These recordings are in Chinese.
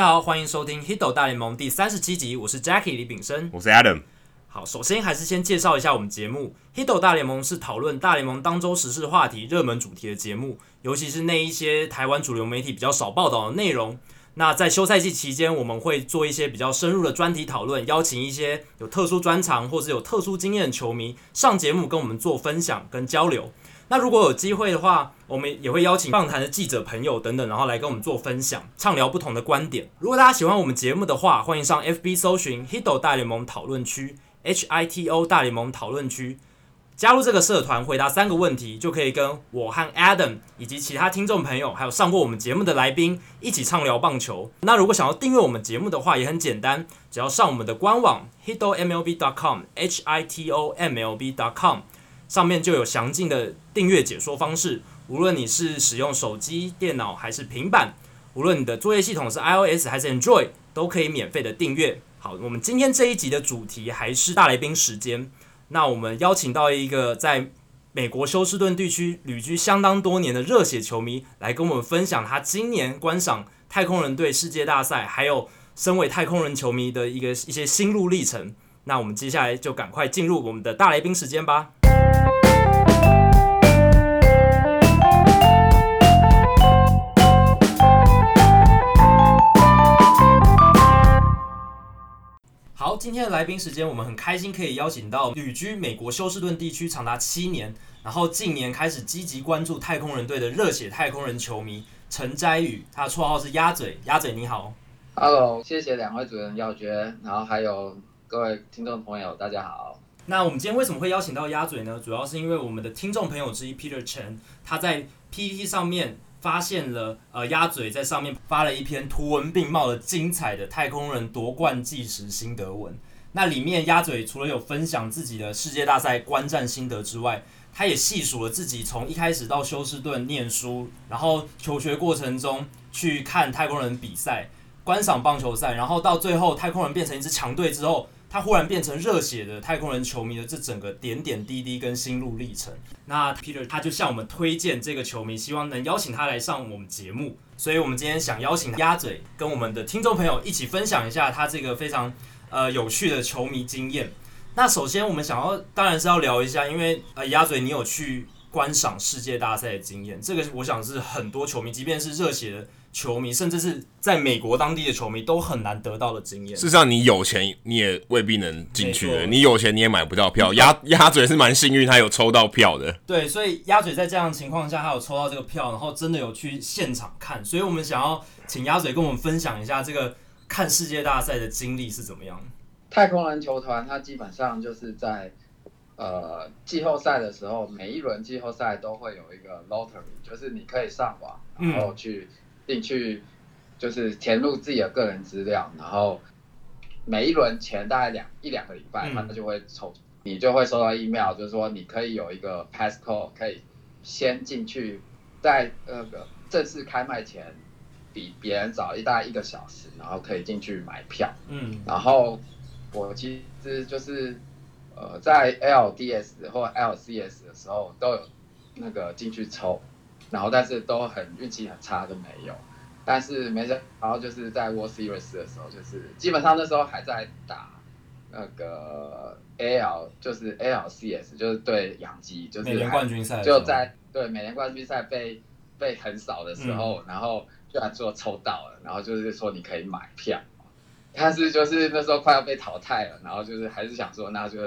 大家好，欢迎收听《Hito 大联盟》第三十七集，我是 Jackie 李炳生，我是 Adam。好，首先还是先介绍一下我们节目，《Hito 大联盟》是讨论大联盟当周时事话题、热门主题的节目，尤其是那一些台湾主流媒体比较少报道的内容。那在休赛季期间，我们会做一些比较深入的专题讨论，邀请一些有特殊专长或是有特殊经验的球迷上节目跟我们做分享跟交流。那如果有机会的话，我们也会邀请棒坛的记者朋友等等，然后来跟我们做分享，畅聊不同的观点。如果大家喜欢我们节目的话，欢迎上 FB 搜寻 Hito 大联盟讨论区，H I T O 大联盟讨论区。加入这个社团，回答三个问题，就可以跟我和 Adam 以及其他听众朋友，还有上过我们节目的来宾一起畅聊棒球。那如果想要订阅我们节目的话，也很简单，只要上我们的官网 hitomlb.com，h i t o m l b.com，上面就有详尽的订阅解说方式。无论你是使用手机、电脑还是平板，无论你的作业系统是 iOS 还是 Android，都可以免费的订阅。好，我们今天这一集的主题还是大来宾时间。那我们邀请到一个在美国休斯顿地区旅居相当多年的热血球迷，来跟我们分享他今年观赏太空人队世界大赛，还有身为太空人球迷的一个一些心路历程。那我们接下来就赶快进入我们的大来宾时间吧。今天的来宾时间，我们很开心可以邀请到旅居美国休斯顿地区长达七年，然后近年开始积极关注太空人队的热血太空人球迷陈斋宇，他的绰号是鸭嘴。鸭嘴你好，Hello，谢谢两位主持人耀娟，然后还有各位听众朋友，大家好。那我们今天为什么会邀请到鸭嘴呢？主要是因为我们的听众朋友之一 Peter Chen，他在 PPT 上面。发现了，呃，鸭嘴在上面发了一篇图文并茂的精彩的太空人夺冠计时心得文。那里面鸭嘴除了有分享自己的世界大赛观战心得之外，他也细数了自己从一开始到休斯顿念书，然后求学过程中去看太空人比赛、观赏棒球赛，然后到最后太空人变成一支强队之后。他忽然变成热血的太空人球迷的这整个点点滴滴跟心路历程。那 Peter 他就向我们推荐这个球迷，希望能邀请他来上我们节目。所以我们今天想邀请鸭嘴跟我们的听众朋友一起分享一下他这个非常呃有趣的球迷经验。那首先我们想要当然是要聊一下，因为呃鸭嘴你有去观赏世界大赛的经验，这个我想是很多球迷，即便是热血的。球迷，甚至是在美国当地的球迷都很难得到的经验。事实上，你有钱你也未必能进去的。你有钱你也买不到票。鸭鸭嘴是蛮幸运，他有抽到票的。对，所以鸭嘴在这样的情况下，他有抽到这个票，然后真的有去现场看。所以我们想要请鸭嘴跟我们分享一下这个看世界大赛的经历是怎么样。太空人球团，它基本上就是在呃季后赛的时候，每一轮季后赛都会有一个 lottery，就是你可以上网，然后去。进去就是填入自己的个人资料，然后每一轮前大概两一两个礼拜，他就会抽，你就会收到 email，就是说你可以有一个 passcode，可以先进去，在那个正式开卖前比别人早一大概一个小时，然后可以进去买票。嗯，然后我其实就是呃在 LDS 或 LCS 的时候都有那个进去抽。然后，但是都很运气很差，都没有。但是没事，然后就是在 World Series 的时候，就是基本上那时候还在打那个 AL，就是 ALCS，就是对养鸡，就是美联冠军赛，就在对美联冠军赛被被横扫的时候，嗯、然后居然说抽到了，然后就是说你可以买票，但是就是那时候快要被淘汰了，然后就是还是想说那就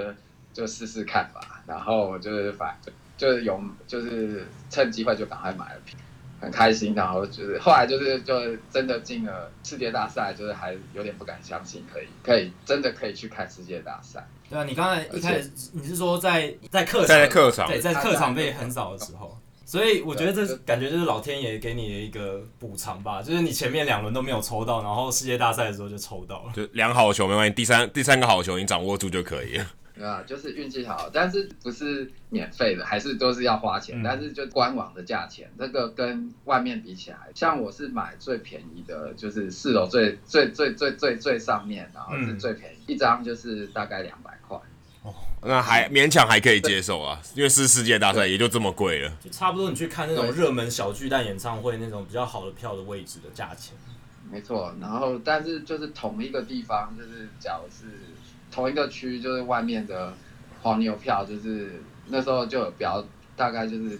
就试试看吧，然后就是反正。就是有，就是趁机会就赶快买了票，很开心。然后就是后来就是就真的进了世界大赛，就是还有点不敢相信，可以可以真的可以去看世界大赛。对啊，你刚才一开始你是说在在客场在客场对在客场被横扫的时候，所以我觉得这感觉就是老天爷给你的一个补偿吧，就是你前面两轮都没有抽到，然后世界大赛的时候就抽到了。就两好球没关系，第三第三个好球你掌握住就可以了。对啊，就是运气好，但是不是免费的，还是都是要花钱。嗯、但是就官网的价钱，这个跟外面比起来，像我是买最便宜的，就是四楼最最最最最最上面，然后是最便宜，嗯、一张就是大概两百块。哦，那还勉强还可以接受啊，因为是世界大赛，也就这么贵了。就差不多你去看那种热门小巨蛋演唱会那种比较好的票的位置的价钱。没错。然后，但是就是同一个地方，就是假如是同一个区，就是外面的黄牛票，就是那时候就有标，大概就是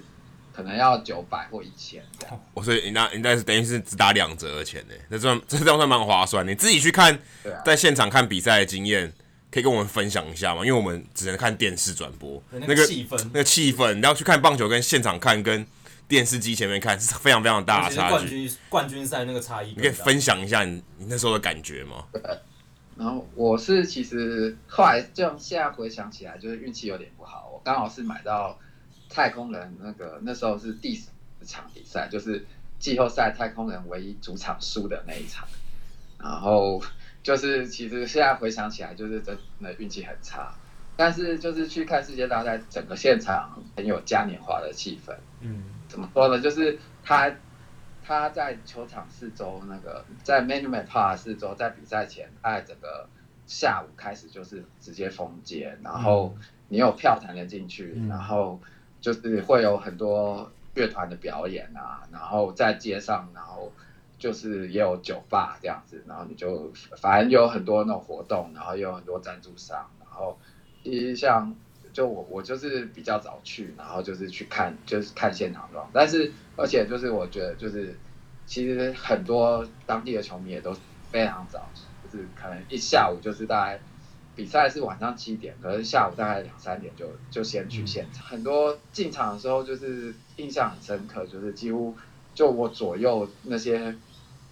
可能要九百或一千这样。我所以你那，你那是等于是只打两折的钱呢，那算这这样算蛮划算。你自己去看，在现场看比赛的经验，可以跟我们分享一下吗？因为我们只能看电视转播，那个气氛，那个气氛，你要去看棒球，跟现场看跟。电视机前面看是非常非常大的差距。冠军冠军赛那个差异，你可以分享一下你你那时候的感觉吗？然后我是其实后来就现在回想起来，就是运气有点不好。我刚好是买到太空人那个那时候是第十场比赛，就是季后赛太空人唯一主场输的那一场。然后就是其实现在回想起来，就是真的运气很差。但是就是去看世界大赛，整个现场很有嘉年华的气氛。嗯。怎么说呢？就是他他在球场四周那个在 m a n u m e n t Park 四周，在比赛前，他整个下午开始就是直接封街，然后你有票才能进去，然后就是会有很多乐团的表演啊，然后在街上，然后就是也有酒吧这样子，然后你就反正有很多那种活动，然后也有很多赞助商，然后一像。就我我就是比较早去，然后就是去看，就是看现场状。但是而且就是我觉得就是，其实很多当地的球迷也都非常早，就是可能一下午就是大概比赛是晚上七点，可是下午大概两三点就就先去现场。很多进场的时候就是印象很深刻，就是几乎就我左右那些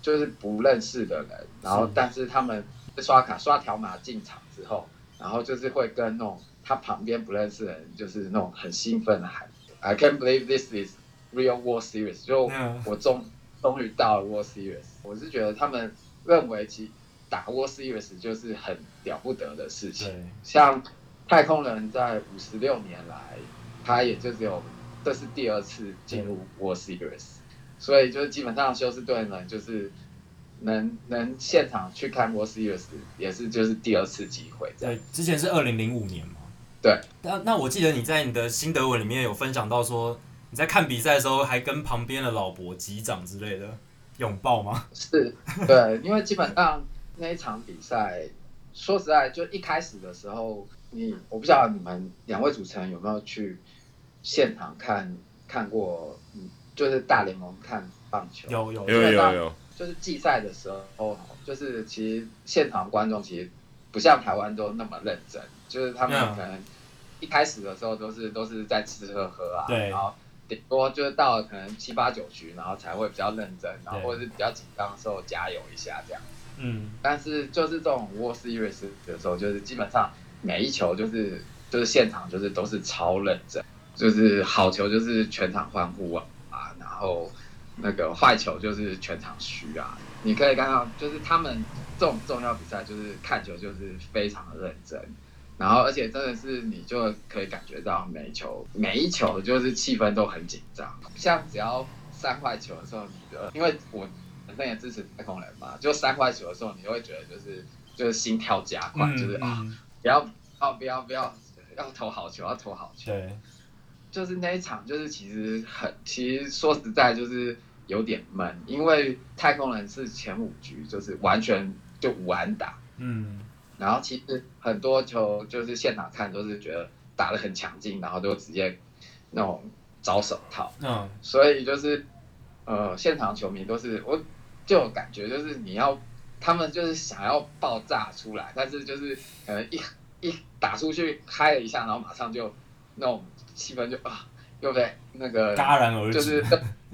就是不认识的人，然后但是他们刷卡刷条码进场之后，然后就是会跟那种。他旁边不认识的人，就是那种很兴奋的喊，I can't believe this is real World Series，就我终终于到了 World Series，我是觉得他们认为其打 World Series 就是很了不得的事情。像太空人在五十六年来，他也就只有这是第二次进入 World Series，所以就是基本上休斯顿人就是。能能现场去看 World Series 也是就是第二次机会。对，之前是二零零五年嘛。对，那那我记得你在你的心得文里面有分享到说，你在看比赛的时候还跟旁边的老伯击掌之类的拥抱吗？是，对，因为基本上那一场比赛，说实在，就一开始的时候，你我不知道你们两位主持人有没有去现场看看过，嗯，就是大联盟看棒球，有有有有有，就是季赛的时候，就是其实现场观众其实不像台湾都那么认真。就是他们可能一开始的时候都是都是在吃吃喝喝啊，对，然后顶多就是到了可能七八九局，然后才会比较认真，然后或者是比较紧张的时候加油一下这样。嗯，但是就是这种 World Series 的时候，就是基本上每一球就是就是现场就是都是超认真，就是好球就是全场欢呼啊，然后那个坏球就是全场嘘啊。你可以看到，就是他们这种重要比赛，就是看球就是非常的认真。然后，而且真的是，你就可以感觉到每一球每一球就是气氛都很紧张。像只要三块球的时候，你的，因为我本身也支持太空人嘛，就三块球的时候，你就会觉得就是就是心跳加快，嗯、就是啊、哦，不要哦，不要不要，要投好球，要投好球。对，就是那一场，就是其实很，其实说实在就是有点闷，因为太空人是前五局就是完全就无安打。嗯。然后其实很多球就是现场看都是觉得打得很强劲，然后就直接那种找手套。嗯，所以就是呃，现场球迷都是我就有感觉就是你要他们就是想要爆炸出来，但是就是可能一一打出去嗨了一下，然后马上就那种气氛就啊又被那个戛然而止，就是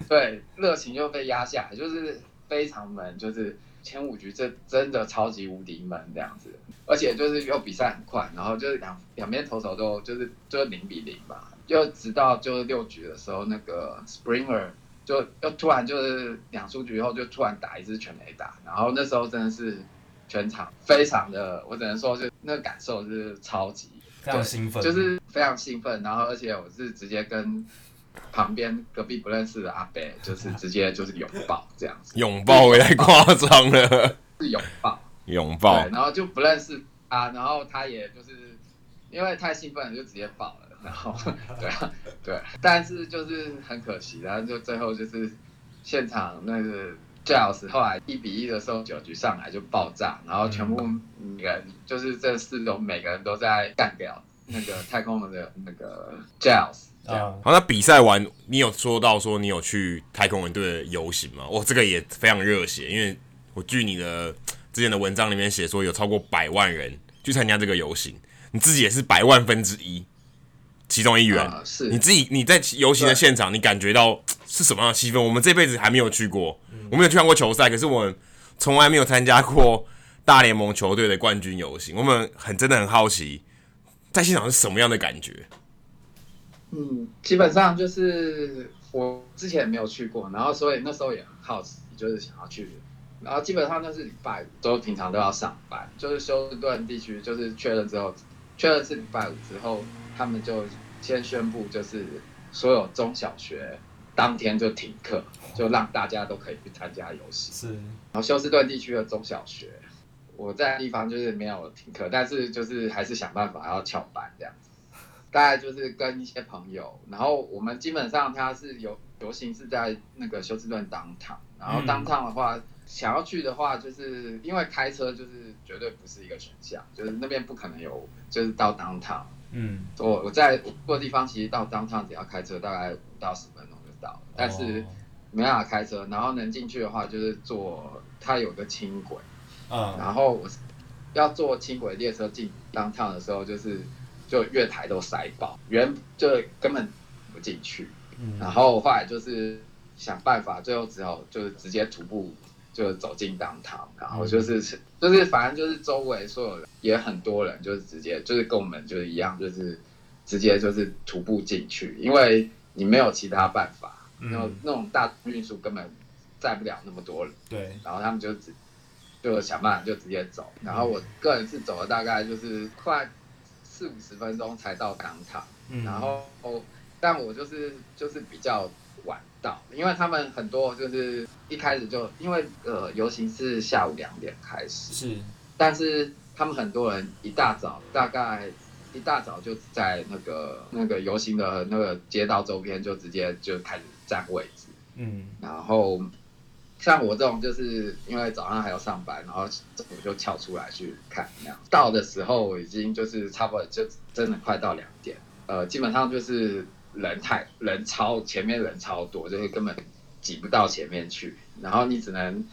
对热情又被压下来，就是非常闷，就是。前五局这真的超级无敌闷这样子，而且就是又比赛很快，然后就是两两边投手都就是就是零比零吧，就直到就是六局的时候，那个 Springer 就又突然就是两出局以后就突然打一支全垒打，然后那时候真的是全场非常的，我只能说就那个感受是超级非常兴奋，就是非常兴奋，然后而且我是直接跟。旁边隔壁不认识的阿伯，就是直接就是拥抱这样子，拥抱也太夸张了，是拥抱，拥抱，对，然后就不认识他，然后他也就是因为太兴奋了，就直接抱了，然后 对啊，对，但是就是很可惜，然后就最后就是现场那个 Giles 后来一比一的时候，九局上来就爆炸，然后全部人就是这四种每个人都在干掉那个太空人的那个 Giles。啊，好，那比赛完，你有说到说你有去太空人队的游行吗？哇，这个也非常热血，因为我据你的之前的文章里面写说，有超过百万人去参加这个游行，你自己也是百万分之一，其中一员。呃、是，你自己你在游行的现场，你感觉到是什么样的气氛？我们这辈子还没有去过，我没有去看过球赛，可是我们从来没有参加过大联盟球队的冠军游行，我们很真的很好奇，在现场是什么样的感觉？嗯，基本上就是我之前没有去过，然后所以那时候也很好奇，就是想要去。然后基本上那是礼拜五，都平常都要上班，就是休斯顿地区就是确认之后，确认是礼拜五之后，他们就先宣布，就是所有中小学当天就停课，就让大家都可以去参加游戏。是。然后休斯顿地区的中小学，我在地方就是没有停课，但是就是还是想办法要翘班这样子。大概就是跟一些朋友，然后我们基本上他是游游行是在那个休斯顿 downtown，然后 downtown 的话，嗯、想要去的话，就是因为开车就是绝对不是一个选项，就是那边不可能有，就是到 downtown。嗯，我我在过的地方其实到 downtown 只要开车大概五到十分钟就到了，但是没办法开车，然后能进去的话就是坐它有个轻轨，嗯，然后我要坐轻轨列车进 downtown 的时候就是。就月台都塞爆，人就根本不进去。嗯，然后后来就是想办法，最后只好就是直接徒步就走进当堂，然后就是就是反正就是周围所有人也很多人，就是直接就是跟我们就是一样，就是直接就是徒步进去，因为你没有其他办法，然后那种大运输根本载不了那么多人。对，然后他们就只就想办法就直接走，然后我个人是走了大概就是快。四五十分钟才到当场，嗯、然后，但我就是就是比较晚到，因为他们很多就是一开始就因为呃游行是下午两点开始，是，但是他们很多人一大早大概一大早就在那个那个游行的那个街道周边就直接就开始占位置，嗯，然后。像我这种，就是因为早上还要上班，然后我就跳出来去看那样。到的时候已经就是差不多，就真的快到两点。呃，基本上就是人太人超，前面人超多，就是根本挤不到前面去。然后你只能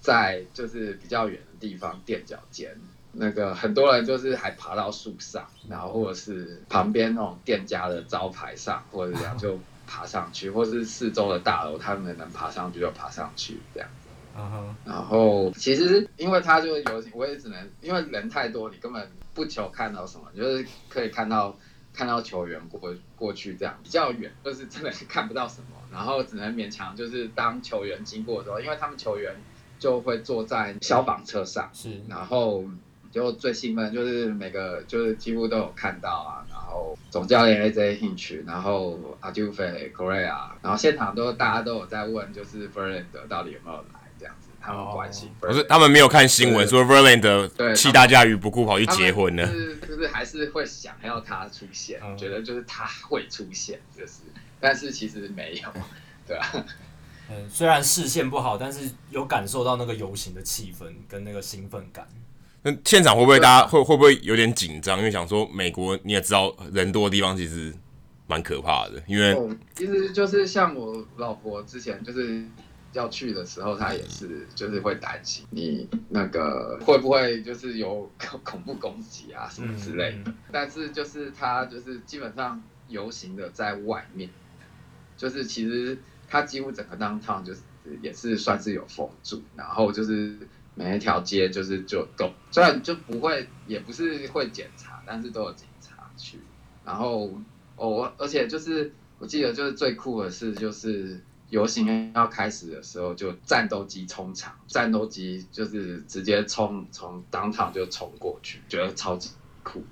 在就是比较远的地方垫脚尖，那个很多人就是还爬到树上，然后或者是旁边那种店家的招牌上，或者这样就。爬上去，或是四周的大楼，他们能爬上去就爬上去这样子。Uh huh. 然后其实因为他就有，我也只能因为人太多，你根本不求看到什么，就是可以看到看到球员过过去这样比较远，就是真的是看不到什么。然后只能勉强就是当球员经过的时候，因为他们球员就会坐在消防车上，是，然后。就最兴奋就是每个就是几乎都有看到啊，然后总教练 AJ Hinch，然后 Altuve Correa，然后现场都大家都有在问，就是 Verlander 到底有没有来这样子，他们关心。不是，他们没有看新闻说 Verlander 弃大家于不顾跑去结婚了，就是就是还是会想要他出现，觉得就是他会出现，就是，但是其实没有，对吧？嗯，虽然视线不好，但是有感受到那个游行的气氛跟那个兴奋感。那现场会不会大家会会不会有点紧张？因为想说美国你也知道人多的地方其实蛮可怕的。因为其实就是像我老婆之前就是要去的时候，她也是就是会担心你那个会不会就是有恐怖攻击啊什么之类的。但是就是她就是基本上游行的在外面，就是其实她几乎整个 downtown 就是也是算是有封住，然后就是。每一条街就是就都，虽然就不会，也不是会检查，但是都有警察去。然后哦，而且就是我记得就是最酷的事，就是游行要开始的时候，就战斗机冲场，战斗机就是直接冲从当场就冲过去，觉得超级酷。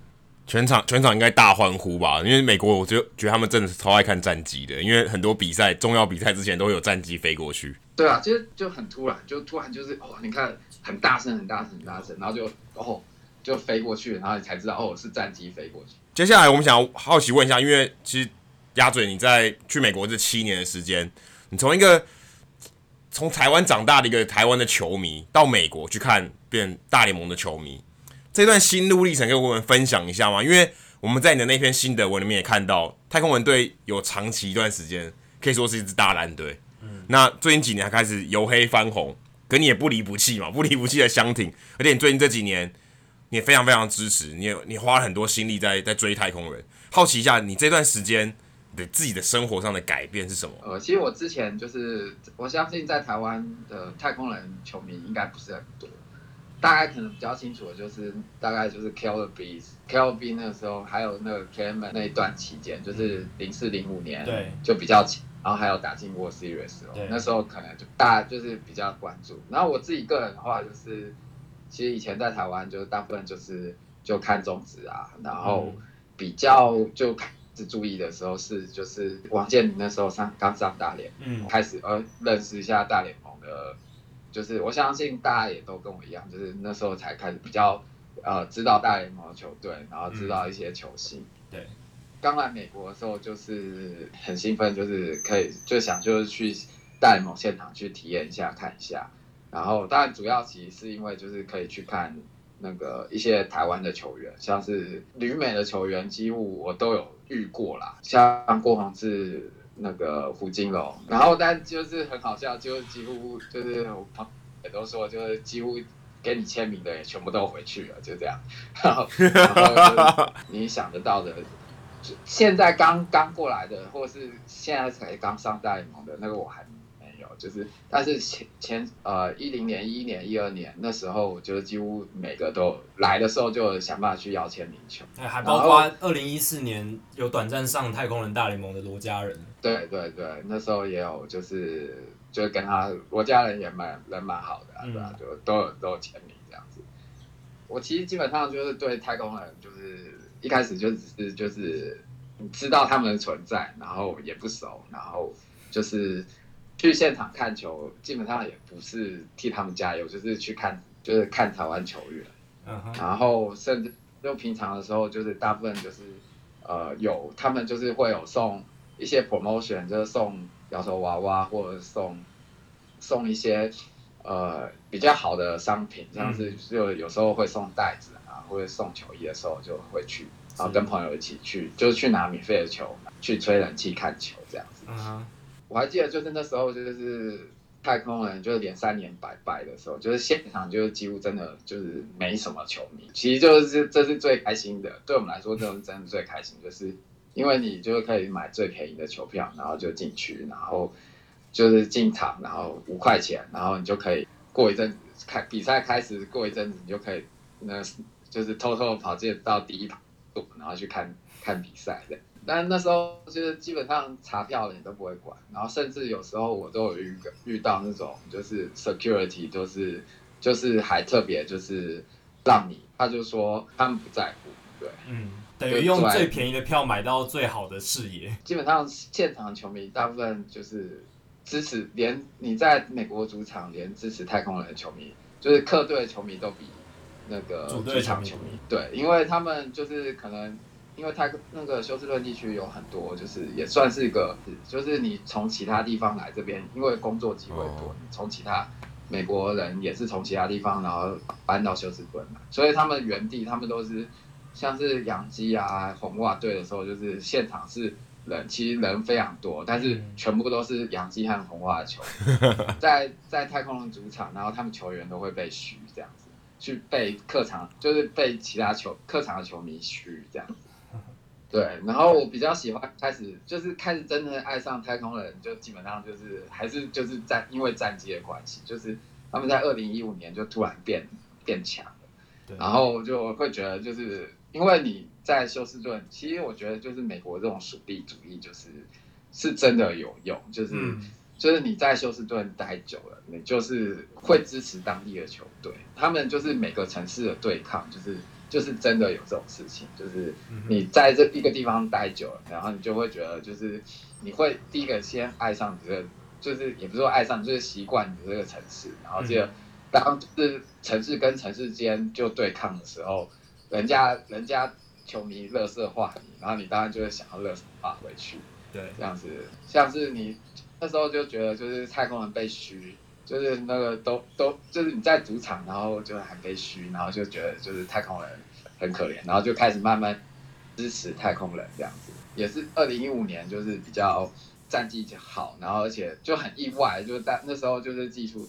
全场全场应该大欢呼吧？因为美国，我就觉得他们真的是超爱看战机的，因为很多比赛重要比赛之前都会有战机飞过去。对啊，其实就很突然，就突然就是哦，你看。很大声，很大声，很大声，然后就哦，就飞过去，然后你才知道哦，是战机飞过去。接下来我们想要好奇问一下，因为其实鸭嘴你在去美国这七年的时间，你从一个从台湾长大的一个台湾的球迷，到美国去看变大联盟的球迷，这段心路历程跟我们分享一下吗？因为我们在你的那篇心得文里面也看到，太空人队有长期一段时间可以说是一支大烂队。嗯，那最近几年还开始由黑翻红，可你也不离不弃嘛，不离不弃的相挺。而且你最近这几年，你也非常非常支持，你也你花了很多心力在在追太空人。好奇一下，你这段时间的自己的生活上的改变是什么？呃，其实我之前就是我相信在台湾的太空人球迷应该不是很多。大概可能比较清楚的就是，大概就是 the Beast 那个时候，还有那个 Clement 那一段期间，就是零四零五年，对，就比较强，然后还有打进 World Series 哦，那时候可能就大家就是比较关注。然后我自己个人的话，就是其实以前在台湾，就是大部分就是就看中职啊，然后比较就开始注意的时候是就是王建民那时候上刚上大联，嗯，开始呃认识一下大联盟的。就是我相信大家也都跟我一样，就是那时候才开始比较呃知道大联盟的球队，然后知道一些球星。嗯、对，刚来美国的时候就是很兴奋，就是可以就想就是去大联盟现场去体验一下看一下。然后当然主要其实是因为就是可以去看那个一些台湾的球员，像是旅美的球员，几乎我都有遇过啦，像郭泓志。那个胡金龙，然后但就是很好笑，就几乎就是我朋友也都说，就是几乎给你签名的也全部都回去了，就这样。然后，然后就你想得到的，现在刚刚过来的，或是现在才刚上大联盟的那个，我还没有。就是，但是前前呃一零年、一一年、一二年那时候，就是几乎每个都来的时候就想办法去要签名球。哎，还包括二零一四年有短暂上太空人大联盟的罗家人。对对对，那时候也有，就是就跟他罗家人也蛮人蛮好的，啊，对吧，啊？就都有都有签名这样子。我其实基本上就是对太空人，就是一开始就只是就是知道他们的存在，然后也不熟，然后就是。去现场看球，基本上也不是替他们加油，就是去看，就是看台湾球员。Uh huh. 然后甚至就平常的时候，就是大部分就是，呃，有他们就是会有送一些 promotion，就是送摇头娃娃或者送送一些呃比较好的商品，像是就有时候会送袋子啊，或者送球衣的时候就会去，然后跟朋友一起去，就是去拿免费的球，去吹冷气看球这样子。Uh huh. 我还记得，就是那时候，就是太空人就是连三连败败的时候，就是现场就是几乎真的就是没什么球迷。其实就是这是最开心的，对我们来说，这是真的最开心，就是因为你就是可以买最便宜的球票，然后就进去，然后就是进场，然后五块钱，然后你就可以过一阵子开比赛开始，过一阵子你就可以那就是偷偷跑进到第一排，然后去看看比赛的。但那时候就是基本上查票的你都不会管，然后甚至有时候我都有遇遇到那种就是 security 就是就是还特别就是让你，他就说他们不在乎，对，嗯，等于用最便宜的票买到最好的视野。基本上现场球迷大部分就是支持，连你在美国主场连支持太空人的球迷，就是客队的球迷都比那个主场球迷，对，因为他们就是可能。因为太那个休斯顿地区有很多，就是也算是一个，就是你从其他地方来这边，因为工作机会多，从其他美国人也是从其他地方，然后搬到休斯顿来，所以他们原地他们都是像是洋基啊、红袜队的时候，就是现场是人，其实人非常多，但是全部都是洋基和红袜的球员，在在太空人主场，然后他们球员都会被嘘这样。子，去被客场就是被其他球客场的球迷嘘这样子。对，然后我比较喜欢开始就是开始真的爱上太空人，就基本上就是还是就是战因为战绩的关系，就是他们在二零一五年就突然变变强了，对然后就会觉得就是因为你在休斯顿，其实我觉得就是美国这种属地主义就是是真的有用，就是、嗯、就是你在休斯顿待久了，你就是会支持当地的球队，他们就是每个城市的对抗就是。就是真的有这种事情，就是你在这一个地方待久了，然后你就会觉得，就是你会第一个先爱上你这个，就是也不是说爱上，就是习惯你这个城市，然后这个当就是城市跟城市间就对抗的时候，人家人家球迷乐色化你，然后你当然就会想要乐色化回去，对，这样子，像是你那时候就觉得就是太空人被虚，就是那个都都就是你在主场，然后就还被虚，然后就觉得就是太空人很可怜，然后就开始慢慢支持太空人这样子。也是二零一五年，就是比较战绩好，然后而且就很意外，就是在那时候就是技术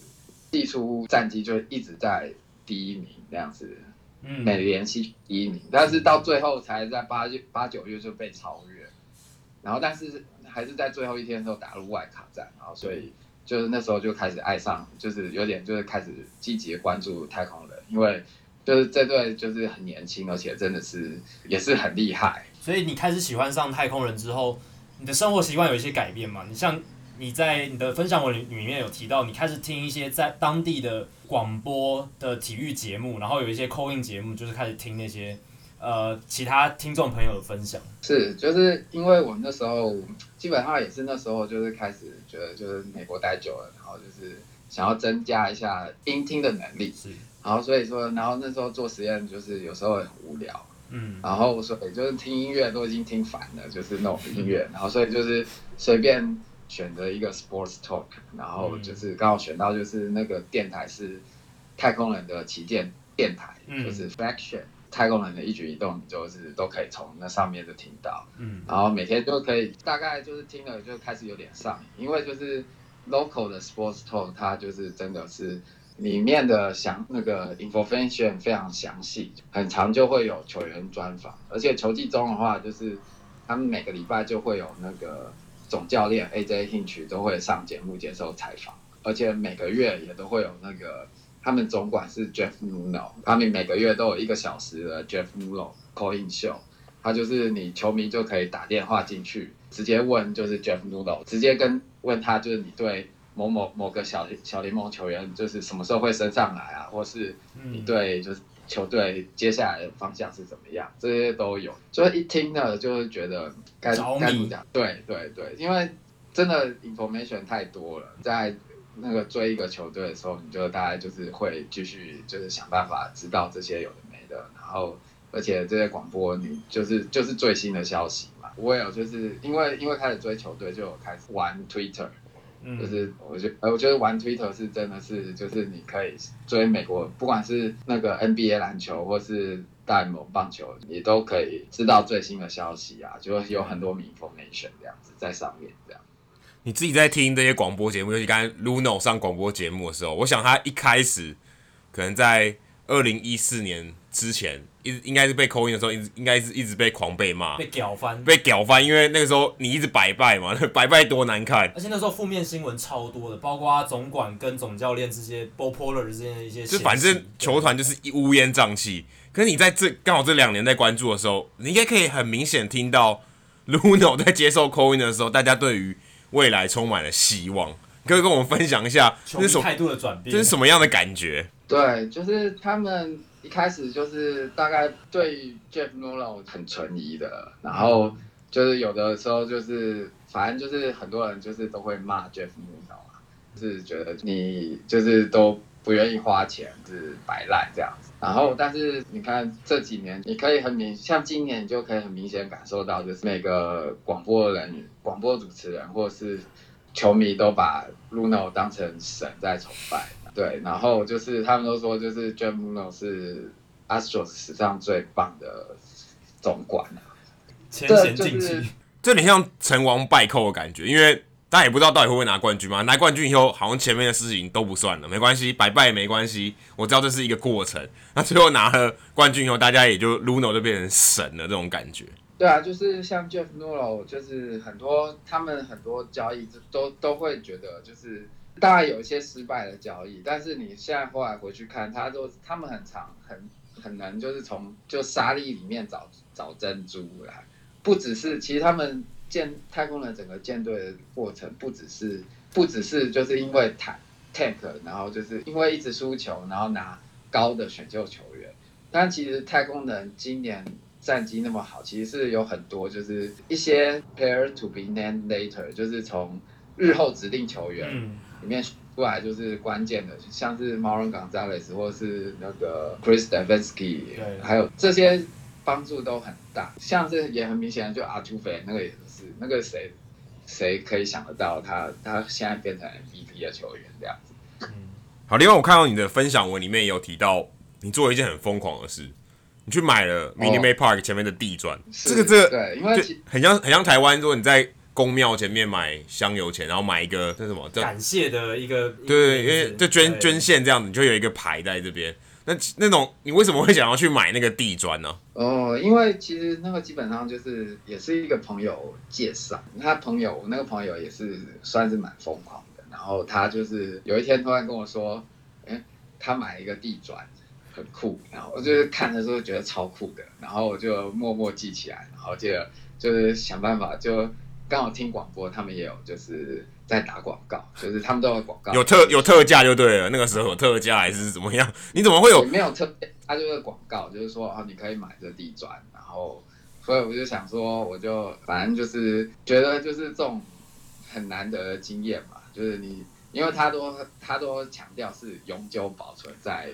技术战绩就一直在第一名这样子，嗯，美联系第一名，但是到最后才在八月八九月就被超越，然后但是还是在最后一天的时候打入外卡战，然后所以就是那时候就开始爱上，就是有点就是开始积极关注太空人，因为就是这队就是很年轻，而且真的是也是很厉害。所以你开始喜欢上太空人之后，你的生活习惯有一些改变吗？你像你在你的分享文里里面有提到，你开始听一些在当地的广播的体育节目，然后有一些 call in 节目，就是开始听那些呃其他听众朋友的分享。是，就是因为我那时候基本上也是那时候就是开始觉得就是美国待久了，然后就是想要增加一下音听的能力。是，然后所以说，然后那时候做实验就是有时候很无聊。嗯，然后所以就是听音乐都已经听烦了，就是那种音乐，然后所以就是随便选择一个 sports talk，然后就是刚好选到就是那个电台是太空人的旗舰电台，就是 Faction 太空人的一举一动，就是都可以从那上面就听到，嗯，然后每天都可以大概就是听了就开始有点上瘾，因为就是 local 的 sports talk 它就是真的是。里面的详那个 information 非常详细，很长就会有球员专访，而且球季中的话，就是他们每个礼拜就会有那个总教练 AJ Hinch 都会上节目接受采访，而且每个月也都会有那个他们总管是 Jeff Luhnow，他们每个月都有一个小时的 Jeff Luhnow call in show，他就是你球迷就可以打电话进去，直接问就是 Jeff Luhnow，直接跟问他就是你对。某某某个小小联盟球员就是什么时候会升上来啊，或是你对就是球队接下来的方向是怎么样，这些都有。所以一听呢，就是觉得该该怎么讲？对对对，因为真的 information 太多了，在那个追一个球队的时候，你就大概就是会继续就是想办法知道这些有的没的，然后而且这些广播你就是就是最新的消息嘛。我也有就是因为因为开始追球队，就有开始玩 Twitter。就是我觉得，我觉得玩 Twitter 是真的是，就是你可以追美国，不管是那个 NBA 篮球或是大联盟棒球，你都可以知道最新的消息啊，就有很多 information 这样子在上面这样。你自己在听这些广播节目，尤其刚才 Luhnow 上广播节目的时候，我想他一开始可能在二零一四年之前。一应该是被 call in 的时候，一直应该是一直被狂被骂，被屌翻，被屌翻，因为那个时候你一直摆拜嘛，摆拜多难看。而且那时候负面新闻超多的，包括总管跟总教练这些 Bo Porter 之间的一些，就反正球团就是一乌烟瘴气。可是你在这刚好这两年在关注的时候，你应该可以很明显听到 Luhnow 在接受 call in 的时候，大家对于未来充满了希望。可以跟我们分享一下球迷态度的转变，这是什么样的感觉？对，就是他们。一开始就是大概对 Jeff Luhnow 很存疑的，然后就是有的时候就是反正就是很多人就是都会骂 Jeff Luhnow 啊，是觉得你就是都不愿意花钱就是摆烂这样子。然后但是你看这几年，你可以很明像今年你就可以很明显感受到，就是每个广播人、广播主持人或是球迷都把 Luhnow 当成神在崇拜。对，然后就是他们都说，就是 Jeff Luhnow 是 Astros 史上最棒的总管啊，前前这有点像成王败寇的感觉，因为大家也不知道到底会不会拿冠军嘛。拿冠军以后，好像前面的事情都不算了，没关系，败败也没关系，我知道这是一个过程。那最后拿了冠军以后，大家也就 Luno 就变成神了这种感觉。对啊，就是像 Jeff Luno，就是很多他们很多交易都都会觉得就是。大概有一些失败的交易，但是你现在后来回去看，他都他们很长很很难，就是从就沙粒里面找找珍珠来，不只是其实他们建太空人整个舰队的过程，不只是不只是就是因为 tank，然后就是因为一直输球，然后拿高的选秀球员，但其实太空人今年战绩那么好，其实是有很多就是一些 player to be named later，就是从日后指定球员。嗯里面出来就是关键的，像是 Marwin Gonzalez 或是那个 Chris Davinsky，还有这些帮助都很大。像是也很明显，就 Altuve 那个也是那个谁谁可以想得到他他现在变成 MVP 的球员这样子。好，另外我看到你的分享文里面也有提到，你做了一件很疯狂的事，你去买了 Minute Maid Park 前面的地砖，这个这个对，因为很像很像台湾，如果你在宫庙前面买香油钱，然后买一个这什么感谢的一个，对，因为就捐捐献这样子，你就有一个牌在这边。那那种你为什么会想要去买那个地砖呢？哦，因为其实那个基本上就是也是一个朋友介绍，他朋友我那个朋友也是算是蛮疯狂的，然后他就是有一天突然跟我说，哎，他买一个地砖，很酷，然后我就是看的时候觉得超酷的，然后我就默默记起来，然后就就是想办法就。刚好听广播，他们也有就是在打广告，就是他们都有广告，有特有特价就对了。那个时候有特价还是怎么样？你怎么会有？没有特价，他就是广告，就是说啊，你可以买这地砖，然后所以我就想说，我就反正就是觉得就是这种很难得的经验嘛，就是你因为他都他都强调是永久保存在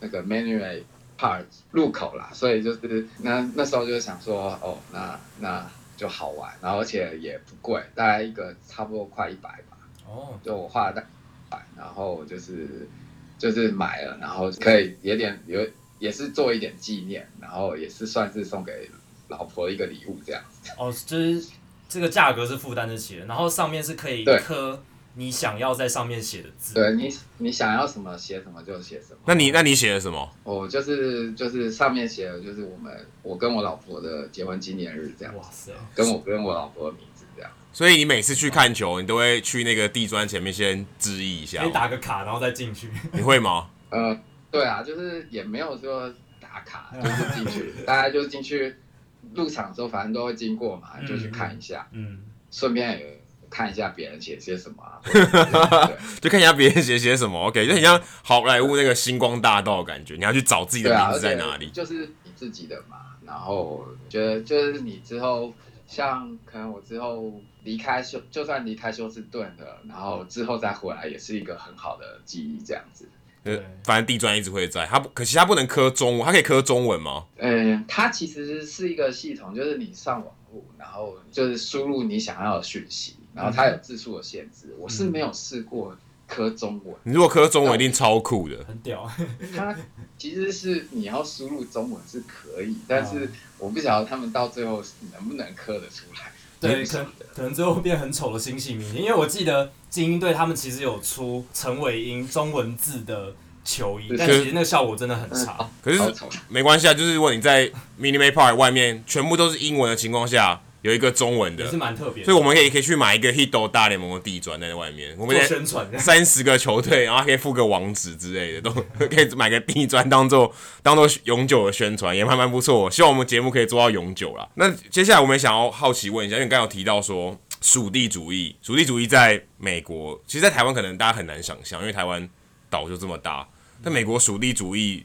那个 manual Park 入口啦，所以就是那那时候就想说，哦，那那。就好玩，然后而且也不贵，大概一个差不多快一百吧。哦，就我花了大百，然后就是就是买了，然后可以有点有也是做一点纪念，然后也是算是送给老婆一个礼物这样子。哦，就是这个价格是负担得起的，然后上面是可以刻你想要在上面写的字。对你，你想要什么写什么就写什么。那你那你写了什么？我就是就是上面写的就是我们我跟我老婆的结婚纪念日这样。哇塞！跟我跟我老婆的名字这样。所以你每次去看球，你都会去那个地砖前面先致意一下。你打个卡，然后再进去。你会吗？呃，对啊，就是也没有说打卡，就是进去，大家就进去入场的时候，反正都会经过嘛，就去看一下，嗯，顺便也。看一下别人写些什么啊，就看一下别人写些什么。OK，就很像好莱坞那个星光大道的感觉，你要去找自己的名字在哪里，就是你自己的嘛。然后觉得就是你之后，像可能我之后离开休，就算离开休斯顿的，然后之后再回来，也是一个很好的记忆，这样子。对，反正地砖一直会在，它不，可惜它不能磕中文，它可以磕中文吗？嗯，它其实是一个系统，就是你上网络，然后就是输入你想要的讯息。然后它有字数的限制，我是没有试过刻中文。你如果刻中文，一定超酷的，很屌。它其实是你要输入中文是可以，但是我不晓得他们到最后能不能刻得出来。对，可能可能最后变很丑的星系迷，因为我记得精英队他们其实有出陈伟英中文字的球衣，但其实那个效果真的很差。可是没关系啊，就是如果你在 Minute Maid Park 外面全部都是英文的情况下。有一个中文的，也是蛮特别，所以我们可以可以去买一个 Hito 大联盟的地砖在外面，我们宣传三十个球队，然后可以附个网址之类的，都 可以买个地砖当做当做永久的宣传，也还蛮不错。希望我们节目可以做到永久啦。那接下来我们想要好奇问一下，因为你刚刚有提到说属地主义，属地主义在美国，其实，在台湾可能大家很难想象，因为台湾岛就这么大，但美国属地主义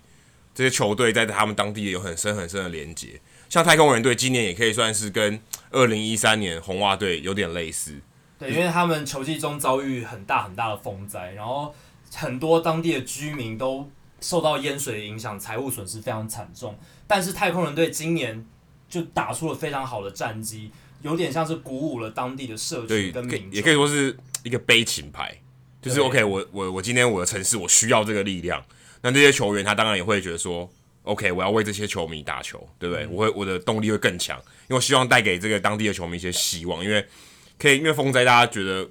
这些球队在他们当地有很深很深的连结。像太空人队今年也可以算是跟二零一三年红袜队有点类似，对，因为他们球季中遭遇很大很大的风灾，然后很多当地的居民都受到淹水的影响，财务损失非常惨重。但是太空人队今年就打出了非常好的战绩，有点像是鼓舞了当地的社区跟民众，也可以说是一个悲情牌，就是 OK，我我我今天我的城市我需要这个力量，那这些球员他当然也会觉得说。OK，我要为这些球迷打球，对不对？嗯、我会我的动力会更强，因为我希望带给这个当地的球迷一些希望，因为可以因为风灾，大家觉得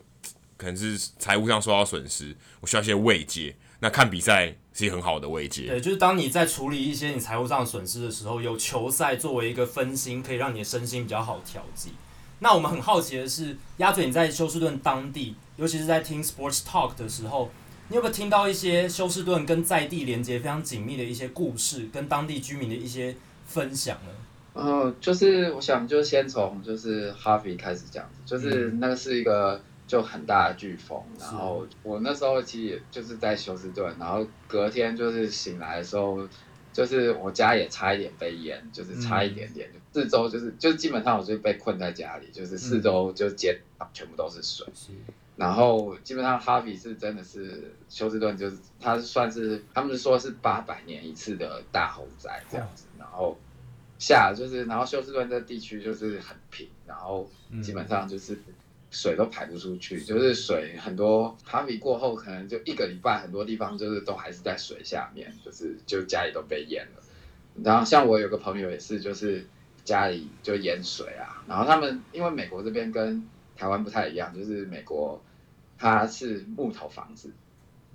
可能是财务上受到损失，我需要一些慰藉。那看比赛是一个很好的慰藉。对，就是当你在处理一些你财务上的损失的时候，有球赛作为一个分心，可以让你的身心比较好调剂。那我们很好奇的是，鸭嘴你在休斯顿当地，尤其是在听 Sports Talk 的时候。你有没有听到一些休斯顿跟在地连接非常紧密的一些故事，跟当地居民的一些分享呢？呃，就是我想就先从就是 Harvey 开始讲，就是那个是一个就很大的飓风，嗯、然后我那时候其实也就是在休斯顿，然后隔天就是醒来的时候，就是我家也差一点被淹，就是差一点点，嗯、四周就是就基本上我就被困在家里，就是四周就街全部都是水。嗯然后基本上哈比是真的是休斯顿，就是他算是他们说是八百年一次的大洪灾这样子。然后下就是然后休斯顿这地区就是很平，然后基本上就是水都排不出去，就是水很多哈比过后可能就一个礼拜，很多地方就是都还是在水下面，就是就家里都被淹了。然后像我有个朋友也是，就是家里就淹水啊。然后他们因为美国这边跟台湾不太一样，就是美国它是木头房子，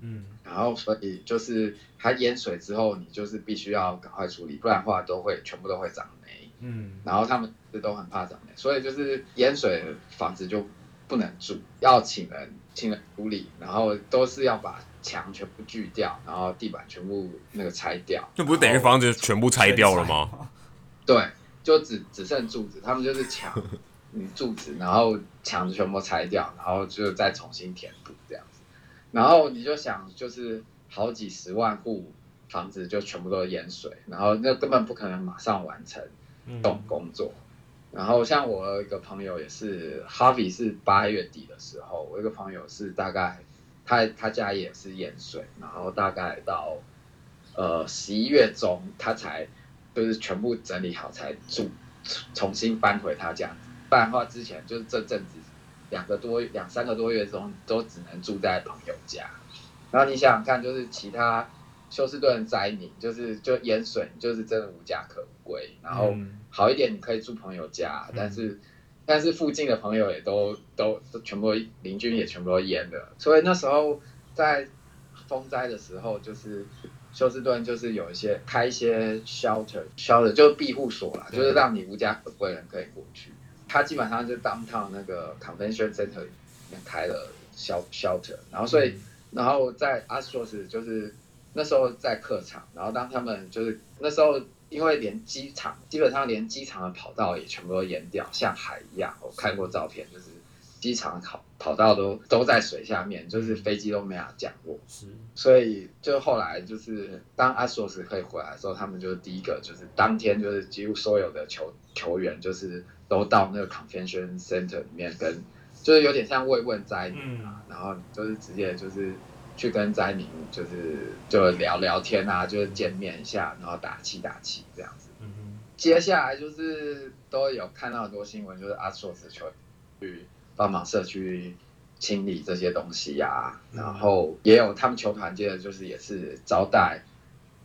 嗯，然后所以就是它淹水之后，你就是必须要赶快处理，不然的话都会全部都会长霉，嗯，然后他们都很怕长霉，所以就是淹水的房子就不能住，要请人请人处理，然后都是要把。墙全部锯掉，然后地板全部那个拆掉，这不是等于房子全部拆掉了吗？对，就只只剩柱子，他们就是墙，嗯，柱子，然后墙全部拆掉，然后就再重新填补这样子。然后你就想，就是好几十万户房子就全部都淹水，然后那根本不可能马上完成这种工作。嗯、然后像我有一个朋友也是，Harvey 是八月底的时候，我一个朋友是大概。他他家也是淹水，然后大概到呃十一月中，他才就是全部整理好才住，重新搬回他家。不然的话，之前就是这阵子两个多两三个多月中都只能住在朋友家。然后你想想看，就是其他休斯顿灾民，就是就淹水，就是真的无家可归。然后好一点，你可以住朋友家，嗯、但是。但是附近的朋友也都都都全部邻居也全部都淹了，所以那时候在风灾的时候，就是休斯顿就是有一些开一些 shelter shelter 就是庇护所啦，就是让你无家可归的人可以过去。他基本上就 downtown 那个 convention center 里面开了 shelter，然后所以然后在 Astros 就是那时候在客场，然后当他们就是那时候。因为连机场基本上连机场的跑道也全部都淹掉，像海一样。我看过照片，就是机场跑跑道都都在水下面，就是飞机都没法降落。是，所以就后来就是当阿索斯可以回来的时候，他们就是第一个就是当天就是几乎所有的球球员就是都到那个 convention center 里面跟，就是有点像慰问灾民啊，然后就是直接就是。去跟灾民就是就聊聊天啊，就是见面一下，然后打气打气这样子。接下来就是都有看到很多新闻，就是阿索斯球去帮忙社区清理这些东西呀、啊，然后也有他们球团接着就是也是招待，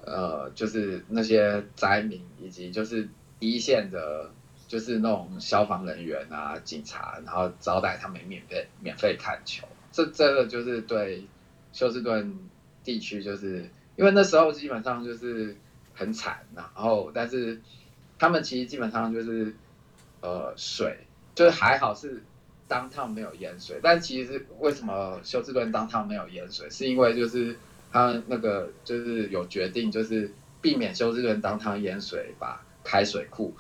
呃，就是那些灾民以及就是一线的，就是那种消防人员啊、警察，然后招待他们免费免费看球。这真的就是对。休斯顿地区就是因为那时候基本上就是很惨，然后但是他们其实基本上就是呃水就是还好是当趟没有淹水，但其实为什么休斯顿当趟没有淹水，是因为就是他们那个就是有决定就是避免休斯顿当趟淹水，把开水库，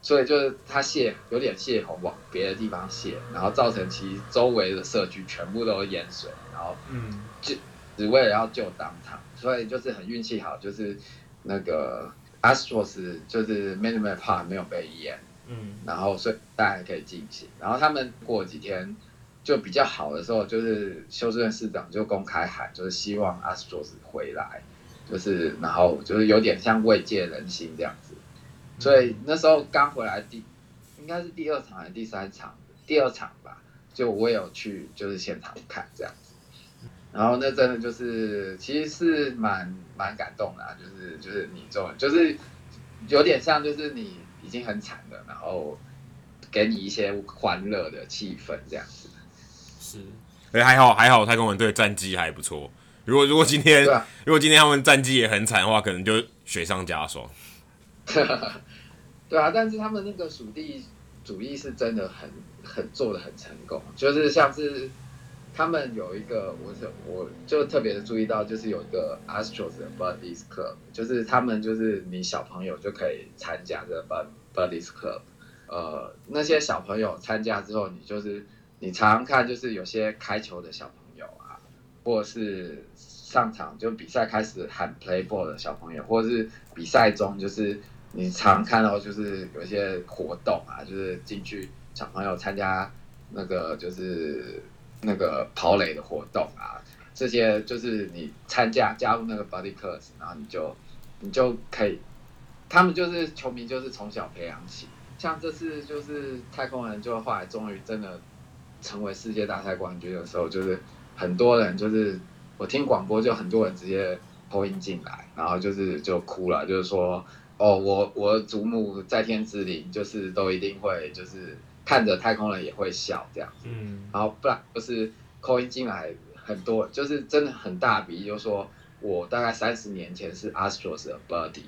所以就是他泄有点泄洪往别的地方泄，然后造成其周围的社区全部都淹水。然后，嗯，就只为了要救当场，所以就是很运气好，就是那个 Astros 就是 Maid Park 没有被淹，嗯，然后所以大家可以进行。然后他们过几天就比较好的时候，就是休斯顿市长就公开喊，就是希望 Astros 回来，就是然后就是有点像慰藉人心这样子。所以那时候刚回来第应该是第二场还是第三场？第二场吧，就我有去就是现场看这样子。然后那真的就是，其实是蛮蛮感动的，啊，就是就是你这种，就是有点像，就是你已经很惨了，然后给你一些欢乐的气氛这样子。是，哎还好还好，太空人队战绩还不错。如果如果今天，啊、如果今天他们战绩也很惨的话，可能就雪上加霜。对啊，但是他们那个属地主义是真的很很做的很成功，就是像是。他们有一个，我是我就特别的注意到，就是有一个 Astros 的 Buddies Club，就是他们就是你小朋友就可以参加这个 Buddies Club，呃，那些小朋友参加之后，你就是你常常看，就是有些开球的小朋友啊，或者是上场就比赛开始喊 Play Ball 的小朋友，或者是比赛中就是你常看到就是有一些活动啊，就是进去小朋友参加那个就是。那个跑垒的活动啊，这些就是你参加加入那个 Body Club，然后你就你就可以，他们就是球迷，就是从小培养起。像这次就是太空人，就后来终于真的成为世界大赛冠军的时候，就是很多人就是我听广播，就很多人直接 call in 进来，然后就是就哭了，就是说哦，我我祖母在天之灵，就是都一定会就是看着太空人也会笑这样子，嗯，然后不然就是 call in 进来很多，就是真的很大比例，就是说我大概三十年前是 Astros 的 Buddy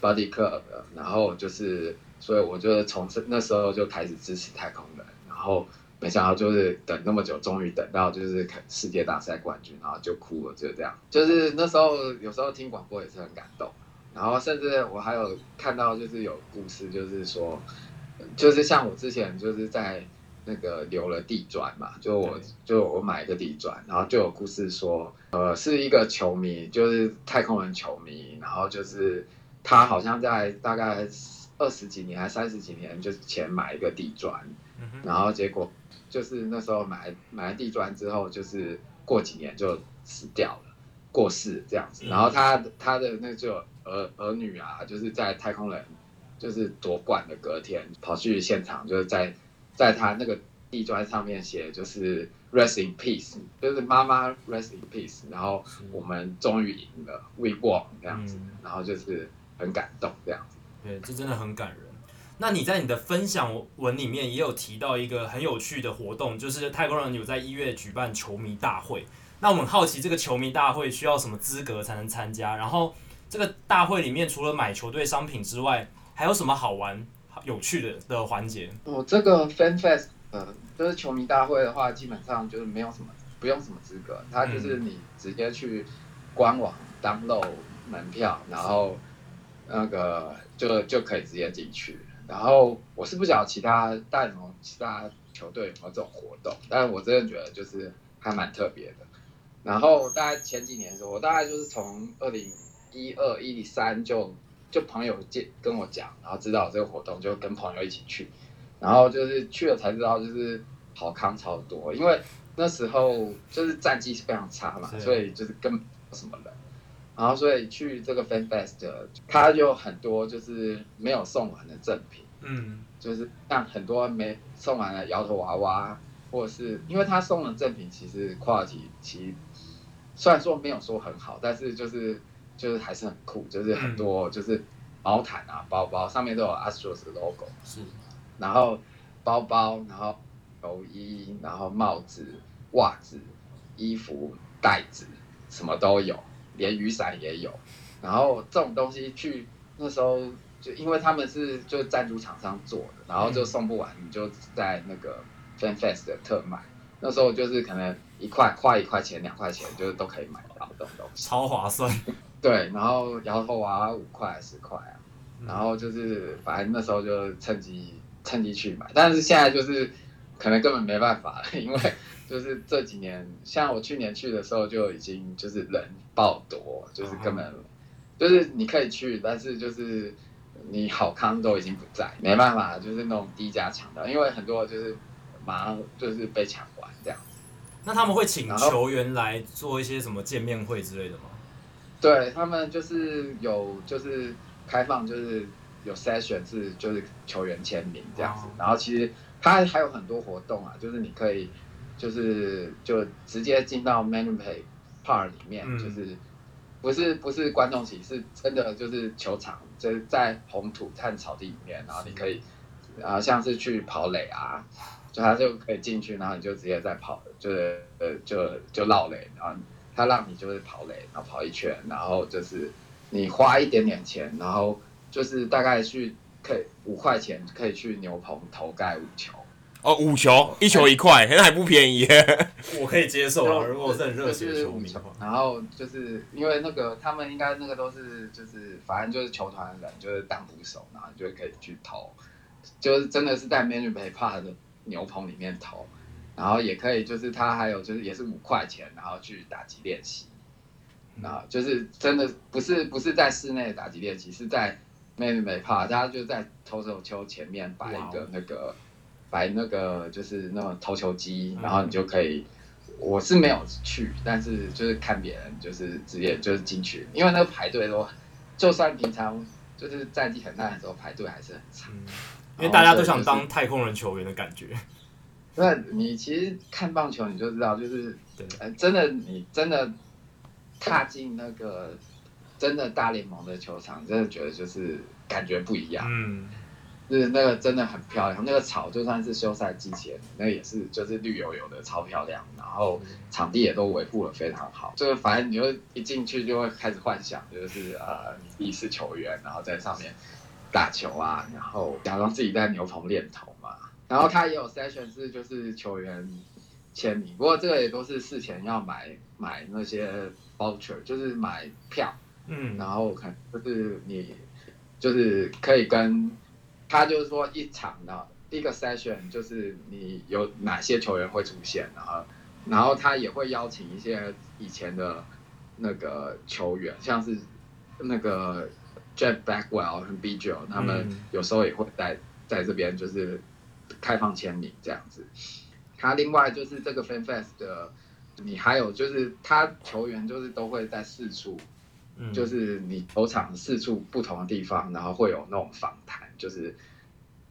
Buddy Club，然后就是所以我就从那时候就开始支持太空人，然后。没想到就是等那么久，终于等到就是世界大赛冠军，然后就哭了，就这样。就是那时候有时候听广播也是很感动，然后甚至我还有看到就是有故事，就是说，就是像我之前就是在那个留了地砖嘛，就我就我买一个地砖，然后就有故事说，呃，是一个球迷，就是太空人球迷，然后就是他好像在大概二十几年还三十几年就是前买一个地砖，然后结果。就是那时候买买了地砖之后，就是过几年就死掉了，过世这样子。然后他他的那就儿儿女啊，就是在太空人就是夺冠的隔天跑去现场，就是在在他那个地砖上面写就是 Rest in peace，就是妈妈 Rest in peace。然后我们终于赢了，We won 这样子。然后就是很感动这样子。对，这真的很感人。那你在你的分享文里面也有提到一个很有趣的活动，就是太空人有在一月举办球迷大会。那我们好奇这个球迷大会需要什么资格才能参加？然后这个大会里面除了买球队商品之外，还有什么好玩、有趣的的环节？我这个 Fan Fest，呃，就是球迷大会的话，基本上就是没有什么，不用什么资格，它就是你直接去官网 download 门票，然后那个就就可以直接进去。然后我是不晓得其他大联盟其他球队有没有这种活动，但是我真的觉得就是还蛮特别的。然后大概前几年的时候，我大概就是从二零一二一三就就朋友介跟我讲，然后知道这个活动，就跟朋友一起去，然后就是去了才知道就是好康超多，因为那时候就是战绩是非常差嘛，所以就是跟什么人。然后，所以去这个 Fan Fest，他就很多就是没有送完的赠品，嗯，就是像很多没送完的摇头娃娃，或者是因为他送的赠品其实 quality 其实虽然说没有说很好，但是就是就是还是很酷，就是很多就是毛毯啊、包包上面都有 Astros 的 logo，是，然后包包，然后球衣，然后帽子、袜子、衣服、袋子，什么都有。连雨伞也有，然后这种东西去那时候就因为他们是就赞助厂商做的，然后就送不完，你就在那个 Fan Fest 的特卖，那时候就是可能一块花一块钱两块钱，就是都可以买到这种东西，超划算。对，然后摇头娃娃五块十块啊，然后就是反正那时候就趁机趁机去买，但是现在就是可能根本没办法了，因为。就是这几年，像我去年去的时候就已经就是人爆多，就是根本就是你可以去，但是就是你好康都已经不在，没办法，就是那种低价抢到，因为很多就是马上就是被抢完这样子。那他们会请球员来做一些什么见面会之类的吗？对，他们就是有就是开放就是有 session 是就是球员签名这样子，然后其实他还有很多活动啊，就是你可以。就是就直接进到 Manpay Park 里面，嗯、就是不是不是观众席，是真的就是球场，就是在红土和草地里面，然后你可以啊像是去跑垒啊，就他就可以进去，然后你就直接在跑，就是呃就就绕垒，然后他让你就是跑垒，然后跑一圈，然后就是你花一点点钱，然后就是大概去可以五块钱可以去牛棚投盖五球。哦，五球，一球一块，那还不便宜耶。我可以接受啊，如果是很热血的球迷。然后就是因为那个他们应该那个都是就是反正就是球团的人就是当捕手，然后就可以去投，就是真的是在 Minute Maid Park 的牛棚里面投，然后也可以就是他还有就是也是五块钱，然后去打击练习，啊，就是真的不是不是在室内打击练习，是在 Minute Maid Park，他就在投手球前面摆一个那个。摆那个就是那种投球机，然后你就可以。我是没有去，但是就是看别人就是直接就是进去，因为那个排队都，就算平常就是战绩很烂的时候排队还是很长，因为大家都想当太空人球员的感觉。那你其实看棒球你就知道，就是对、呃，真的你真的踏进那个真的大联盟的球场，真的觉得就是感觉不一样。嗯。就是那个真的很漂亮，那个草就算是休赛季前，那也是就是绿油油的，超漂亮。然后场地也都维护的非常好，就是反正你就一进去就会开始幻想，就是呃你是球员，然后在上面打球啊，然后假装自己在牛棚练头嘛。然后他也有 session 是就是球员签名，不过这个也都是事前要买买那些 voucher，就是买票，嗯，然后看就是你就是可以跟。他就是说一场的一个 session，就是你有哪些球员会出现，然后，然后他也会邀请一些以前的那个球员，像是那个 Jeff Bagwell 和 Biggio，他们有时候也会在在这边就是开放签名这样子。他另外就是这个 Fan Fest 的，你还有就是他球员就是都会在四处。就是你球场四处不同的地方，然后会有那种访谈，就是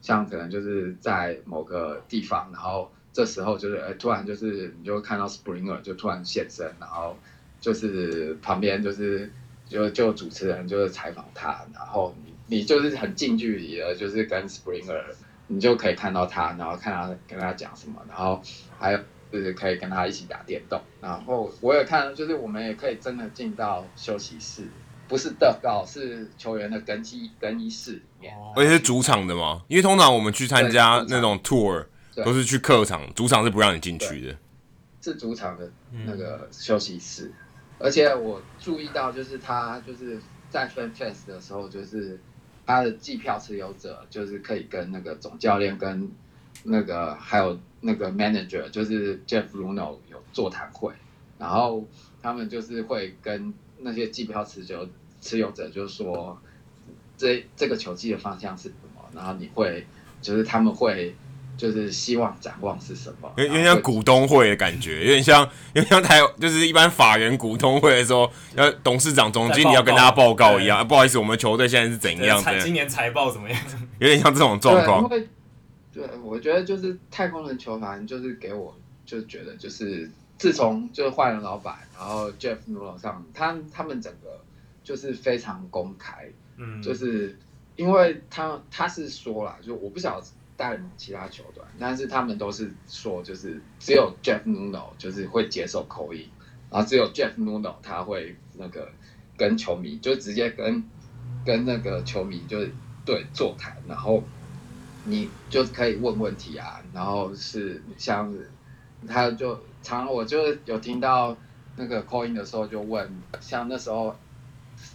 像可能就是在某个地方，然后这时候就是哎，突然就是你就会看到 Springer 就突然现身，然后就是旁边就是就就主持人就是采访他，然后你你就是很近距离的，就是跟 Springer，你就可以看到他，然后看他跟他讲什么，然后还有。就是可以跟他一起打电动，然后我也看，就是我们也可以真的进到休息室，不是的告，是球员的更衣更衣室里面，而且是主场的吗？因为通常我们去参加那种 tour 都是去客场，主场是不让你进去的，是主场的那个休息室。嗯、而且我注意到，就是他就是在 Fan Fest 的时候，就是他的季票持有者，就是可以跟那个总教练跟那个还有。那个 manager 就是 Jeff Luno 有座谈会，然后他们就是会跟那些季票持有持有者，就是说这这个球季的方向是什么，然后你会就是他们会就是希望展望是什么，有点像股东会的感觉，有点像有点像台就是一般法人股东会的时候，要董事长总经理要跟大家报告一样，不好意思，我们球队现在是怎样的，今年财报怎么样？有点像这种状况。对，我觉得就是太空人球团，就是给我就觉得就是自从就是换了老板，然后 Jeff Luhnow 上，他他们整个就是非常公开，嗯，就是因为他他是说了，就我不晓得大联盟其他球队，但是他们都是说，就是只有 Jeff Luhnow 就是会接受 call in，然后只有 Jeff Luhnow 他会那个跟球迷就直接跟跟那个球迷就是对座谈，然后。你就可以问问题啊，然后是像，他就常我就有听到那个 call in 的时候就问，像那时候，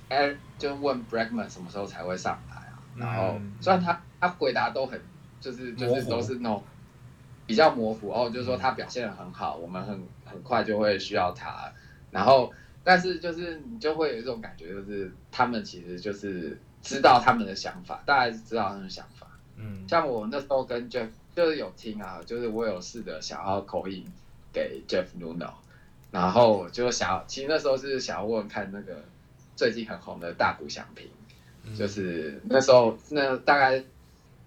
哎，就问 Bregman 什么时候才会上来啊？然后虽然他他回答都很就是就是都是那种比较模糊哦，就是说他表现的很好，我们很很快就会需要他，然后但是就是你就会有一种感觉，就是他们其实就是知道他们的想法，大概是知道他们的想法。嗯，像我那时候跟 Jeff 就是有听啊，就是我有试着想要 call in 给 Jeff Luhnow，然后就想，其实那时候是想要问看那个最近很红的大谷翔平，嗯、就是那时候那大概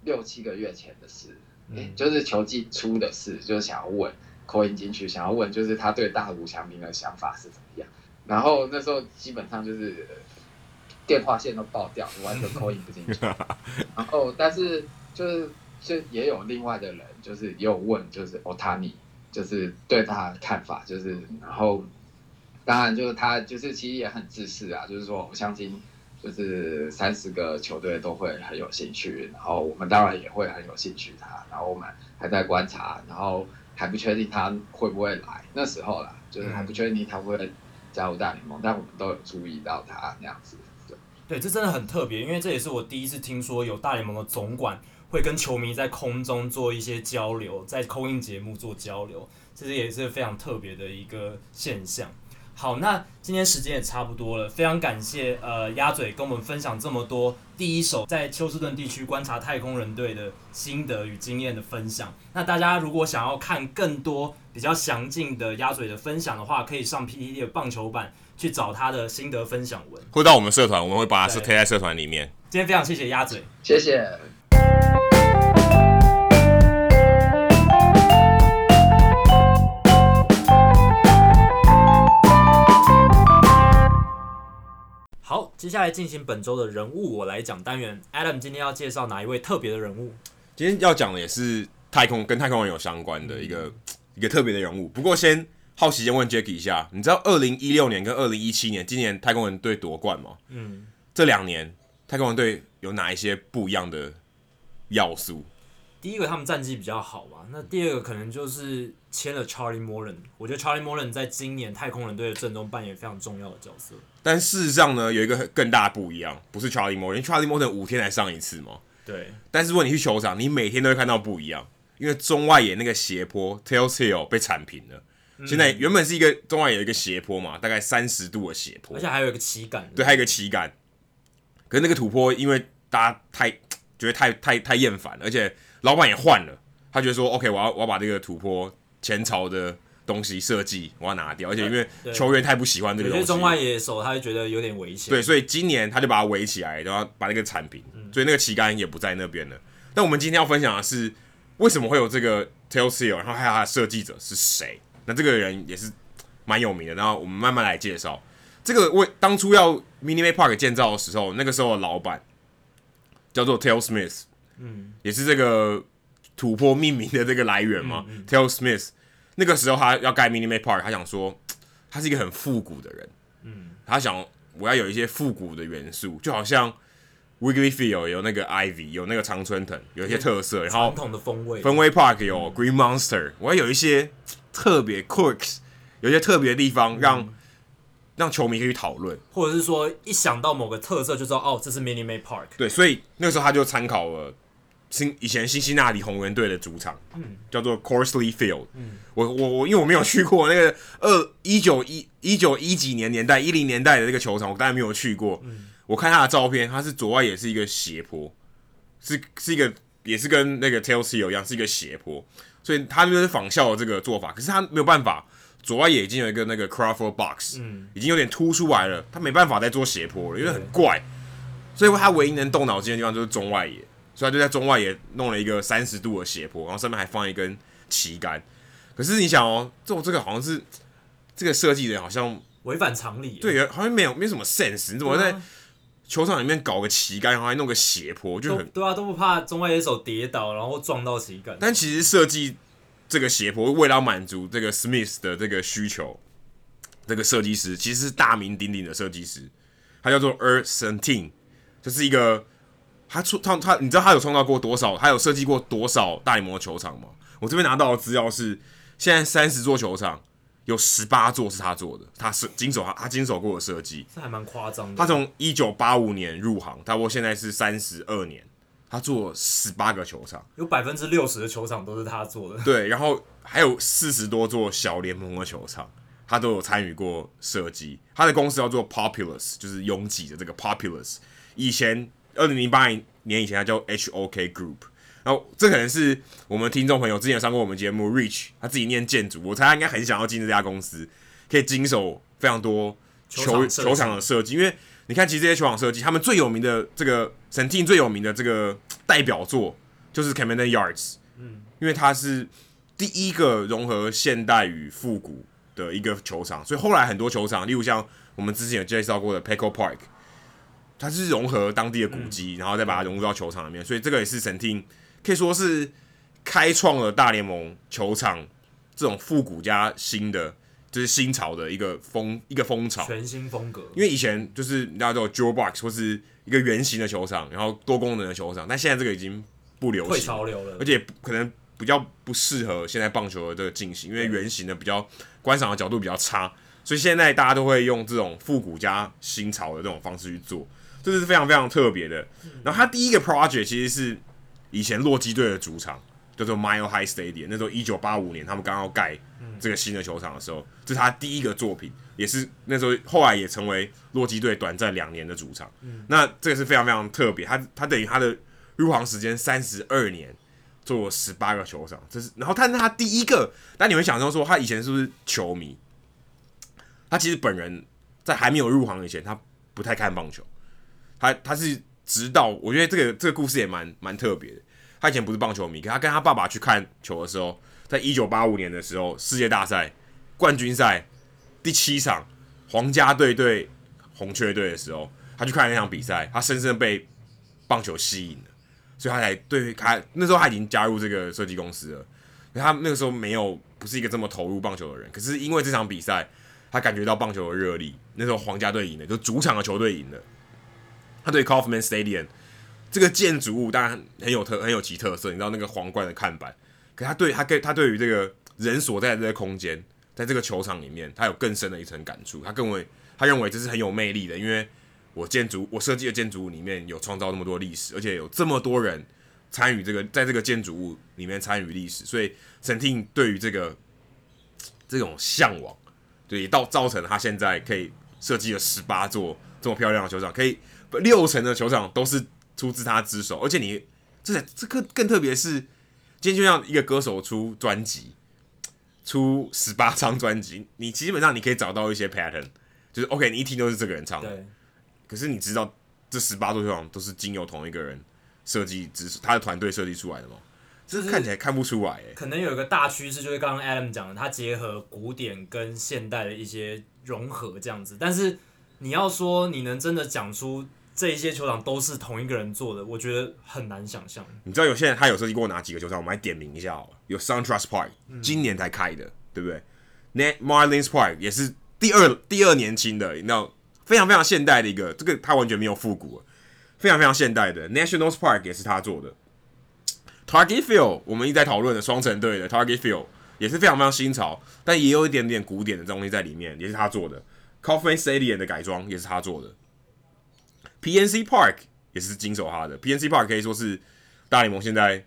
六七个月前的事，就是球季初的事，就是想要问 call in 进去，想要问就是他对大谷翔平的想法是怎么样，然后那时候基本上就是电话线都爆掉，完全 call in 不进去，然后但是。就是，就也有另外的人，就是也有问，就是 Otani，就是对他的看法，就是然后，当然就是他就是其实也很自私啊，就是说我相信，就是三十个球队都会很有兴趣，然后我们当然也会很有兴趣他，然后我们还在观察，然后还不确定他会不会来，那时候啦，就是还不确定他会加入大联盟，但我们都有注意到他那样子。对，对，这真的很特别，因为这也是我第一次听说有大联盟的总管。会跟球迷在空中做一些交流，在 call in 节目做交流，这是也是非常特别的一个现象。好，那今天时间也差不多了，非常感谢呃鸭嘴跟我们分享这么多第一手在休斯顿地区观察太空人队的心得与经验的分享。那大家如果想要看更多比较详尽的鸭嘴的分享的话，可以上 PTT 的棒球版去找他的心得分享文，或到我们社团，我们会把它是贴在社团里面。今天非常谢谢鸭嘴，谢谢。接下来进行本周的人物我来讲单元。Adam 今天要介绍哪一位特别的人物？今天要讲的也是太空跟太空人有相关的一个、嗯、一个特别的人物。不过先好奇先问 Jacky 一下，你知道二零一六年跟二零一七年今年太空人队夺冠吗？嗯，这两年太空人队有哪一些不一样的要素？第一个，他们战绩比较好吧。那第二个，可能就是签了 Charlie Morton。我觉得 Charlie Morton 在今年太空人队的阵中扮演非常重要的角色。但事实上呢，有一个更大的不一样，不是 Charlie Morton，因为 Charlie Morton 五天才上一次嘛。对。但是如果你去球场，你每天都会看到不一样，因为中外野那个斜坡 Tails Hill 被铲平了。嗯、现在原本是一个中外野有一个斜坡嘛，大概三十度的斜坡，而且还有一个旗杆。对，还有一个旗杆。可是那个土坡，因为大家太觉得太太太厌烦了，而且。老板也换了，他觉得说：“OK，我要我要把这个土坡前朝的东西设计我要拿掉，而且因为球员太不喜欢这个东西，中外野手他就觉得有点危险。对，所以今年他就把它围起来，然后把那个铲平，所以那个旗杆也不在那边了。但我们今天要分享的是为什么会有这个 Tails Hill，然后还有他的设计者是谁？那这个人也是蛮有名的。然后我们慢慢来介绍这个为当初要 Minute Maid Park 建造的时候，那个时候的老板叫做 Tail Smith。嗯，也是这个土坡命名的这个来源嘛。嗯嗯、Tell Smith 那个时候他要盖 Minute Maid Park，他想说他是一个很复古的人。嗯，他想我要有一些复古的元素，就好像 Wrigley Field 有那个 Ivy，有那个常春藤，有一些特色。然后传统的风味，Fenway Park 有 Green Monster，、嗯、我要有一些特别 quirks，有一些特别的地方让。嗯让球迷可以讨论，或者是说一想到某个特色就知道哦，这是 Minute Maid Park。对，所以那个时候他就参考了新以前辛辛那里红人队的主场，嗯，叫做 Crosley Field。嗯，我我我，因为我没有去过那个二一九一一九一几年年代一零年代的那个球场，我当然没有去过。嗯，我看他的照片，他是左外野是一个斜坡，是是一个也是跟那个 Tails Hill 一样是一个斜坡，所以他就是仿效了这个做法，可是他没有办法。左外野已经有一个那个 Crawford box，嗯，已经有点凸出来了，他没办法再做斜坡了，因为很怪，所以他唯一能动脑筋的地方就是中外野，所以他就在中外也弄了一个三十度的斜坡，然后上面还放一根旗杆。可是你想哦，做这个好像是这个设计人好像违反常理，对，好像没有没什么 sense，你怎么在球场里面搞个旗杆，然后还弄个斜坡，就很对啊，都不怕中外野手跌倒，然后撞到旗杆。但其实设计。这个斜坡为了满足这个 Smith 的这个需求，这个设计师其实是大名鼎鼎的设计师，他叫做 Art Centine，就是一个他出他他，你知道他有创造过多少？他有设计过多少大联盟的球场吗？我这边拿到的资料是，现在三十座球场有十八座是他做的，他是经手他他经手过的设计，这还蛮夸张的。他从一九八五年入行，他我现在是三十二年。他做十八个球场，有百分之六十的球场都是他做的。对，然后还有四十多座小联盟的球场，他都有参与过设计。他的公司叫做 Populous，就是拥挤的这个 Populous。以前二零零八年以前，他叫 HOK Group。然后这可能是我们听众朋友之前上过我们节目，Rich 他自己念建筑，我猜他应该很想要进这家公司，可以经手非常多球球场的设计，因为。你看，其实这些球场设计，他们最有名的这个 Centene 最有名的这个代表作就是 Camden Yards，嗯，因为它是第一个融合现代与复古的一个球场，所以后来很多球场，例如像我们之前有介绍过的 Petco Park，它是融合当地的古迹，然后再把它融入到球场里面，所以这个也是 Centene 可以说是开创了大联盟球场这种复古加新的。就是新潮的一个风，一个风潮，全新风格。因为以前就是你知道这种 Joe Box 或是一个圆形的球场，然后多功能的球场，但现在这个已经不流行，潮流了，而且可能比较不适合现在棒球的这个进行，因为圆形的比较观赏的角度比较差，所以现在大家都会用这种复古加新潮的这种方式去做，这是非常非常特别的。然后他第一个 project 其实是以前洛基队的主场。叫做 Mile High Stadium，那时候一九八五年他们刚要盖这个新的球场的时候，这是他第一个作品，也是那时候后来也成为洛基队短暂两年的主场。那这个是非常非常特别，他他等于他的入行时间三十二年，做了十八个球场，这是然后他是他第一个，但你会想说说他以前是不是球迷？他其实本人在还没有入行以前，他不太看棒球，他他是直到我觉得这个这个故事也蛮蛮特别的。他以前不是棒球迷，可他跟他爸爸去看球的时候，在一九八五年的时候，世界大赛冠军赛第七场，皇家队对红雀队的时候，他去看那场比赛，他深深被棒球吸引了，所以他才对他那时候他已经加入这个设计公司了。他那个时候没有不是一个这么投入棒球的人，可是因为这场比赛，他感觉到棒球的热力。那时候皇家队赢了，就主场的球队赢了。他对 Kauffman Stadium 这个建筑物当然很有特很有其特色，你知道那个皇冠的看板。可他对他跟他对于这个人所在的这个空间，在这个球场里面，他有更深的一层感触。他认为他认为这是很有魅力的，因为我建筑我设计的建筑物里面有创造那么多历史，而且有这么多人参与这个在这个建筑物里面参与历史，所以陈廷对于这个这种向往，对，到造成他现在可以设计了十八座这么漂亮的球场，可以六成的球场都是出自他之手，而且你这这个更特别是。今天就像一个歌手出专辑，出十八张专辑，你基本上你可以找到一些 pattern，就是 OK，你一听都是这个人唱的。可是你知道这十八座球场都是经由同一个人设计，只是他的团队设计出来的吗？这是看起来看不出来哎。可能有一个大趋势，就是刚刚 Adam 讲的，他结合古典跟现代的一些融合这样子。但是你要说你能真的讲出。这一些球场都是同一个人做的，我觉得很难想象。你知道有些人他有设计过哪几个球场？我们来点名一下哦。有 SunTrust Park，今年才开的，嗯、对不对？Net Marlins Park 也是第二第二年轻的，你知道非常非常现代的一个，这个他完全没有复古，非常非常现代的。Nationals Park 也是他做的。Target Field 我们一直在讨论的双城队的 Target Field 也是非常非常新潮，但也有一点点古典的东西在里面，也是他做的。Kauffman Stadium 的改装也是他做的。PNC Park 也是经手他的，PNC Park 可以说是大联盟现在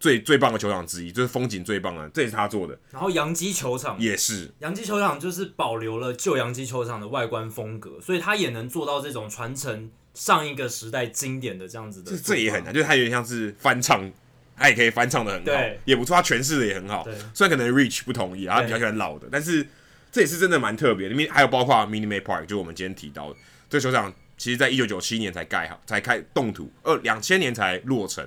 最最棒的球场之一，就是风景最棒的，这也是他做的。然后洋基球场也是，洋基球场就是保留了旧洋基球场的外观风格，所以他也能做到这种传承上一个时代经典的这样子的。这这也很难，就是他有点像是翻唱，他也可以翻唱的很好，对也不错，他诠释的也很好。对虽然可能 Rich 不同意，他比较喜欢老的，但是这也是真的蛮特别的。里面还有包括 Minute Maid Park，就我们今天提到的这个球场。其实，在一九九七年才盖好，才开动土，二两千年才落成，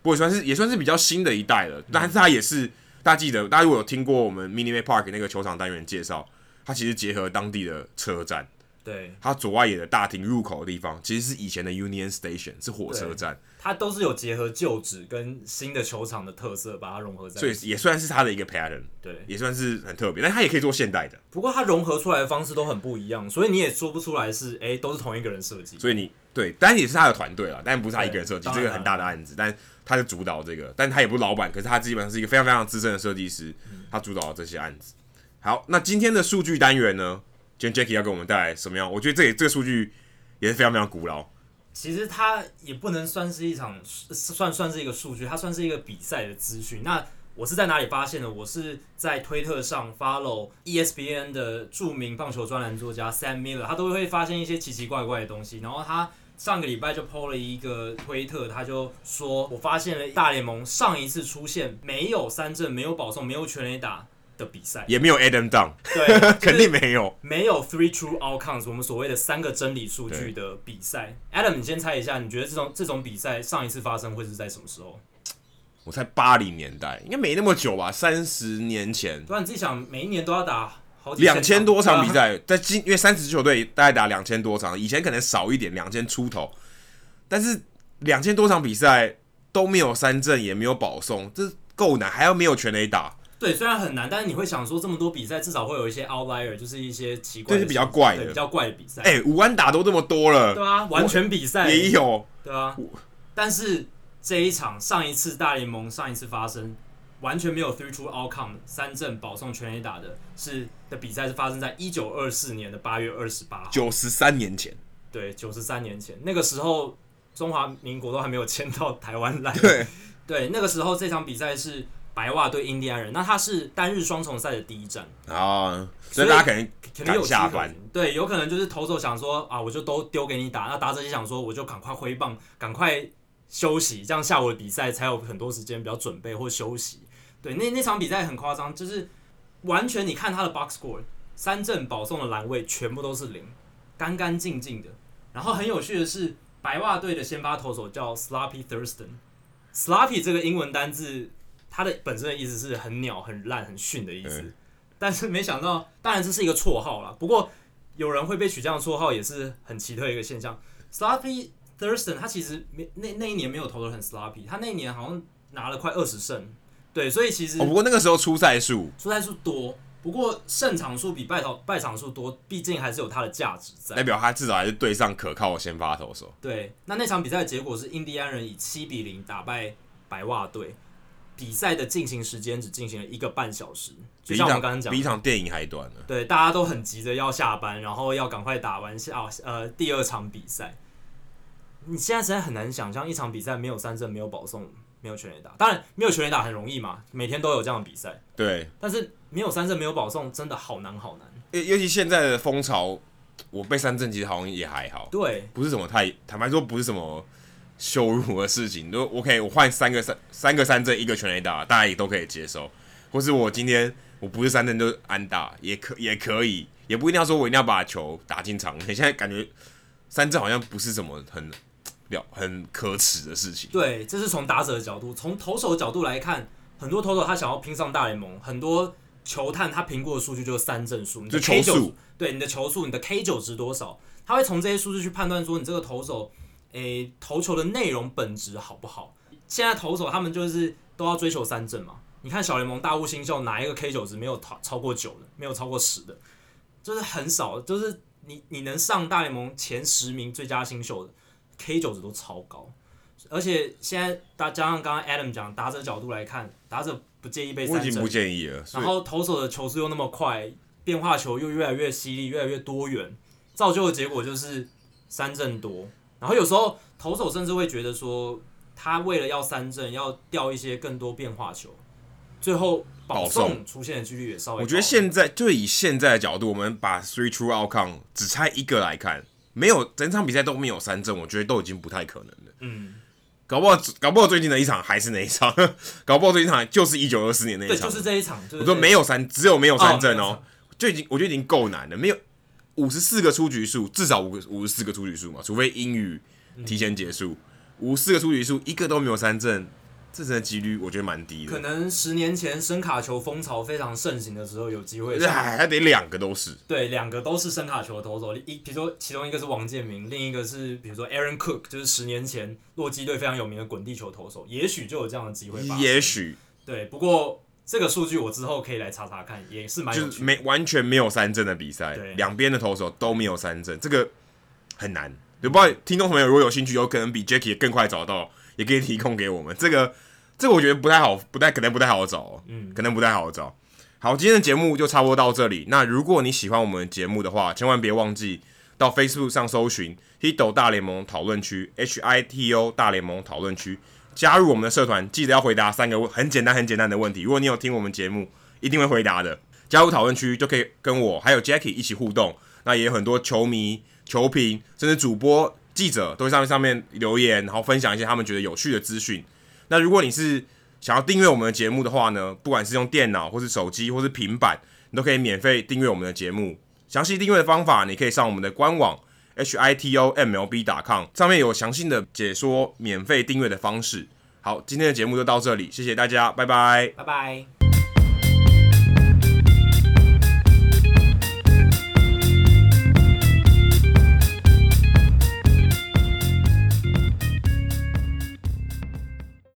不过算是也算是比较新的一代了。但是它也是，大家记得，大家如果有听过我们 Minute Maid Park 那个球场单元介绍，它其实结合当地的车站。对，它左外野的大厅入口的地方，其实是以前的 Union Station，是火车站。它都是有结合旧址跟新的球场的特色，把它融合在一起。所以也算是它的一个 pattern。对，也算是很特别。但它也可以做现代的。不过它融合出来的方式都很不一样，所以你也说不出来是哎、欸，都是同一个人设计。所以你对，当然也是他的团队了，但不是他一个人设计，这个很大的案子。但他是主导这个，但他也不是老板，可是他基本上是一个非常非常资深的设计师，他主导了这些案子。好，那今天的数据单元呢？今天 Jacky 要给我们带来什么样？我觉得这这个数据也是非常非常古老。其实它也不能算是一场算算是一个数据，它算是一个比赛的资讯。那我是在哪里发现的？我是在推特上 follow ESPN 的著名棒球专栏作家 Sam Miller，他都会发现一些奇奇怪怪的东西。然后他上个礼拜就 po 了一个推特，他就说：“我发现了大联盟上一次出现没有三振、没有保送、没有全垒打。”的比赛也没有 Adam Down，对，肯定没有，没有 Three True Outcomes，我们所谓的三个真理数据的比赛。Adam，你先猜一下，你觉得这种这种比赛上一次发生会是在什么时候？我猜八零年代，应该没那么久吧，三十年前。对啊，你自己想，每一年都要打好几两千多场比赛，在今因为三十支球队大概打两千多场，以前可能少一点，两千出头，但是两千多场比赛都没有三振，也没有保送，这够难，还要没有全垒打。对，虽然很难，但是你会想说，这么多比赛，至少会有一些 outlier，就是一些奇怪是比较怪的，比较怪的比赛。哎、欸，五安打都这么多了，对啊，完全比赛也有，对啊。但是这一场上一次大联盟上一次发生完全没有 three true outcome 三振保送全垒打的是的比赛是发生在一九二四年的八月二十八号，九十三年前。对，九十三年前，那个时候中华民国都还没有迁到台湾来。对，对，那个时候这场比赛是。白袜对印第安人，那他是单日双重赛的第一战啊，所以大家可能肯定有下班，对，有可能就是投手想说啊，我就都丢给你打，那打者就想说，我就赶快挥棒，赶快休息，这样下午的比赛才有很多时间比较准备或休息。对，那那场比赛很夸张，就是完全你看他的 box score，三振保送的栏位全部都是零，干干净净的。然后很有趣的是，白袜队的先发投手叫 Sloppy Thurston，Sloppy 这个英文单字。他的本身的意思是很鸟、很烂、很逊的意思，嗯、但是没想到，当然这是一个绰号啦。不过有人会被取这样的绰号也是很奇特一个现象。Sloppy Thurston 他其实没那那一年没有投的很 sloppy，他那一年好像拿了快二十胜，对，所以其实、哦、不过那个时候出赛数出赛数多，不过胜场数比败场败场数多，毕竟还是有它的价值在，代表他至少还是对上可靠的先发投手。对，那那场比赛的结果是印第安人以七比零打败白袜队。比赛的进行时间只进行了一个半小时，就像我们刚刚讲，比一场电影还短呢。对，大家都很急着要下班，然后要赶快打完下呃第二场比赛。你现在实在很难想象一场比赛没有三振、没有保送、没有全垒打。当然，没有全垒打很容易嘛，每天都有这样的比赛。对，但是没有三振、没有保送，真的好难好难。尤尤其现在的风潮，我被三振其实好像也还好。对，不是什么太坦白说，不是什么。羞辱的事情 都 OK，我换三个三三个三振一个全垒打，大家也都可以接受。或是我今天我不是三振就是安打，也可也可以，也不一定要说我一定要把球打进场。你现在感觉三振好像不是什么很了很可耻的事情。对，这是从打者的角度，从投手的角度来看，很多投手他想要拼上大联盟，很多球探他评估的数据就是三振数，你的 K 九，就球数，对，你的球数，你的 K 九值多少，他会从这些数据去判断说你这个投手。诶、欸，投球的内容本质好不好？现在投手他们就是都要追求三振嘛。你看小联盟大物新秀哪一个 K 九值没有超超过九的，没有超过十的，就是很少。就是你你能上大联盟前十名最佳新秀的 K 九值都超高。而且现在大加上刚刚 Adam 讲打者角度来看，打者不介意被三振，我已经不建议了。然后投手的球速又那么快，变化球又越来越犀利，越来越多元，造就的结果就是三振多。然后有时候投手甚至会觉得说，他为了要三振，要掉一些更多变化球，最后保送出现的几率也稍微。我觉得现在就以现在的角度，我们把 three true outcome 只拆一个来看，没有整场比赛都没有三振，我觉得都已经不太可能了。嗯，搞不好搞不好最近的一场还是那一场，搞不好最近一场就是一九二四年那一场，对，就是这一场。就是、我说没有三，只有没有三振哦，哦就已经我觉得已经够难了，没有。五十四个出局数，至少五个五十四个出局数嘛，除非英语提前结束。五十四个出局数，一个都没有三振，这真的几率我觉得蛮低的。可能十年前声卡球风潮非常盛行的时候，有机会。还还得两个都是。对，两个都是声卡球的投手，一比如说其中一个是王建民，另一个是比如说 Aaron Cook，就是十年前洛基队非常有名的滚地球投手，也许就有这样的机会吧。也许。对，不过。这个数据我之后可以来查查看，也是蛮。就是没完全没有三振的比赛，两边的投手都没有三振，这个很难。有不知道听众朋友如果有兴趣，有可能比 Jacky 更快找到，也可以提供给我们。这个这个我觉得不太好，不太可能不太好找哦，嗯，可能不太好找。好，今天的节目就差不多到这里。那如果你喜欢我们的节目的话，千万别忘记到 Facebook 上搜寻 Hito 大联盟讨论区，H I T O 大联盟讨论区。加入我们的社团，记得要回答三个很简单、很简单的问题。如果你有听我们节目，一定会回答的。加入讨论区就可以跟我还有 Jackie 一起互动。那也有很多球迷、球评，甚至主播、记者都会上面上面留言，然后分享一些他们觉得有趣的资讯。那如果你是想要订阅我们的节目的话呢，不管是用电脑或是手机或是平板，你都可以免费订阅我们的节目。详细订阅的方法，你可以上我们的官网。H i t o m l b 点 com 上面有详细的解说免费订阅的方式。好，今天的节目就到这里，谢谢大家，拜拜，拜拜。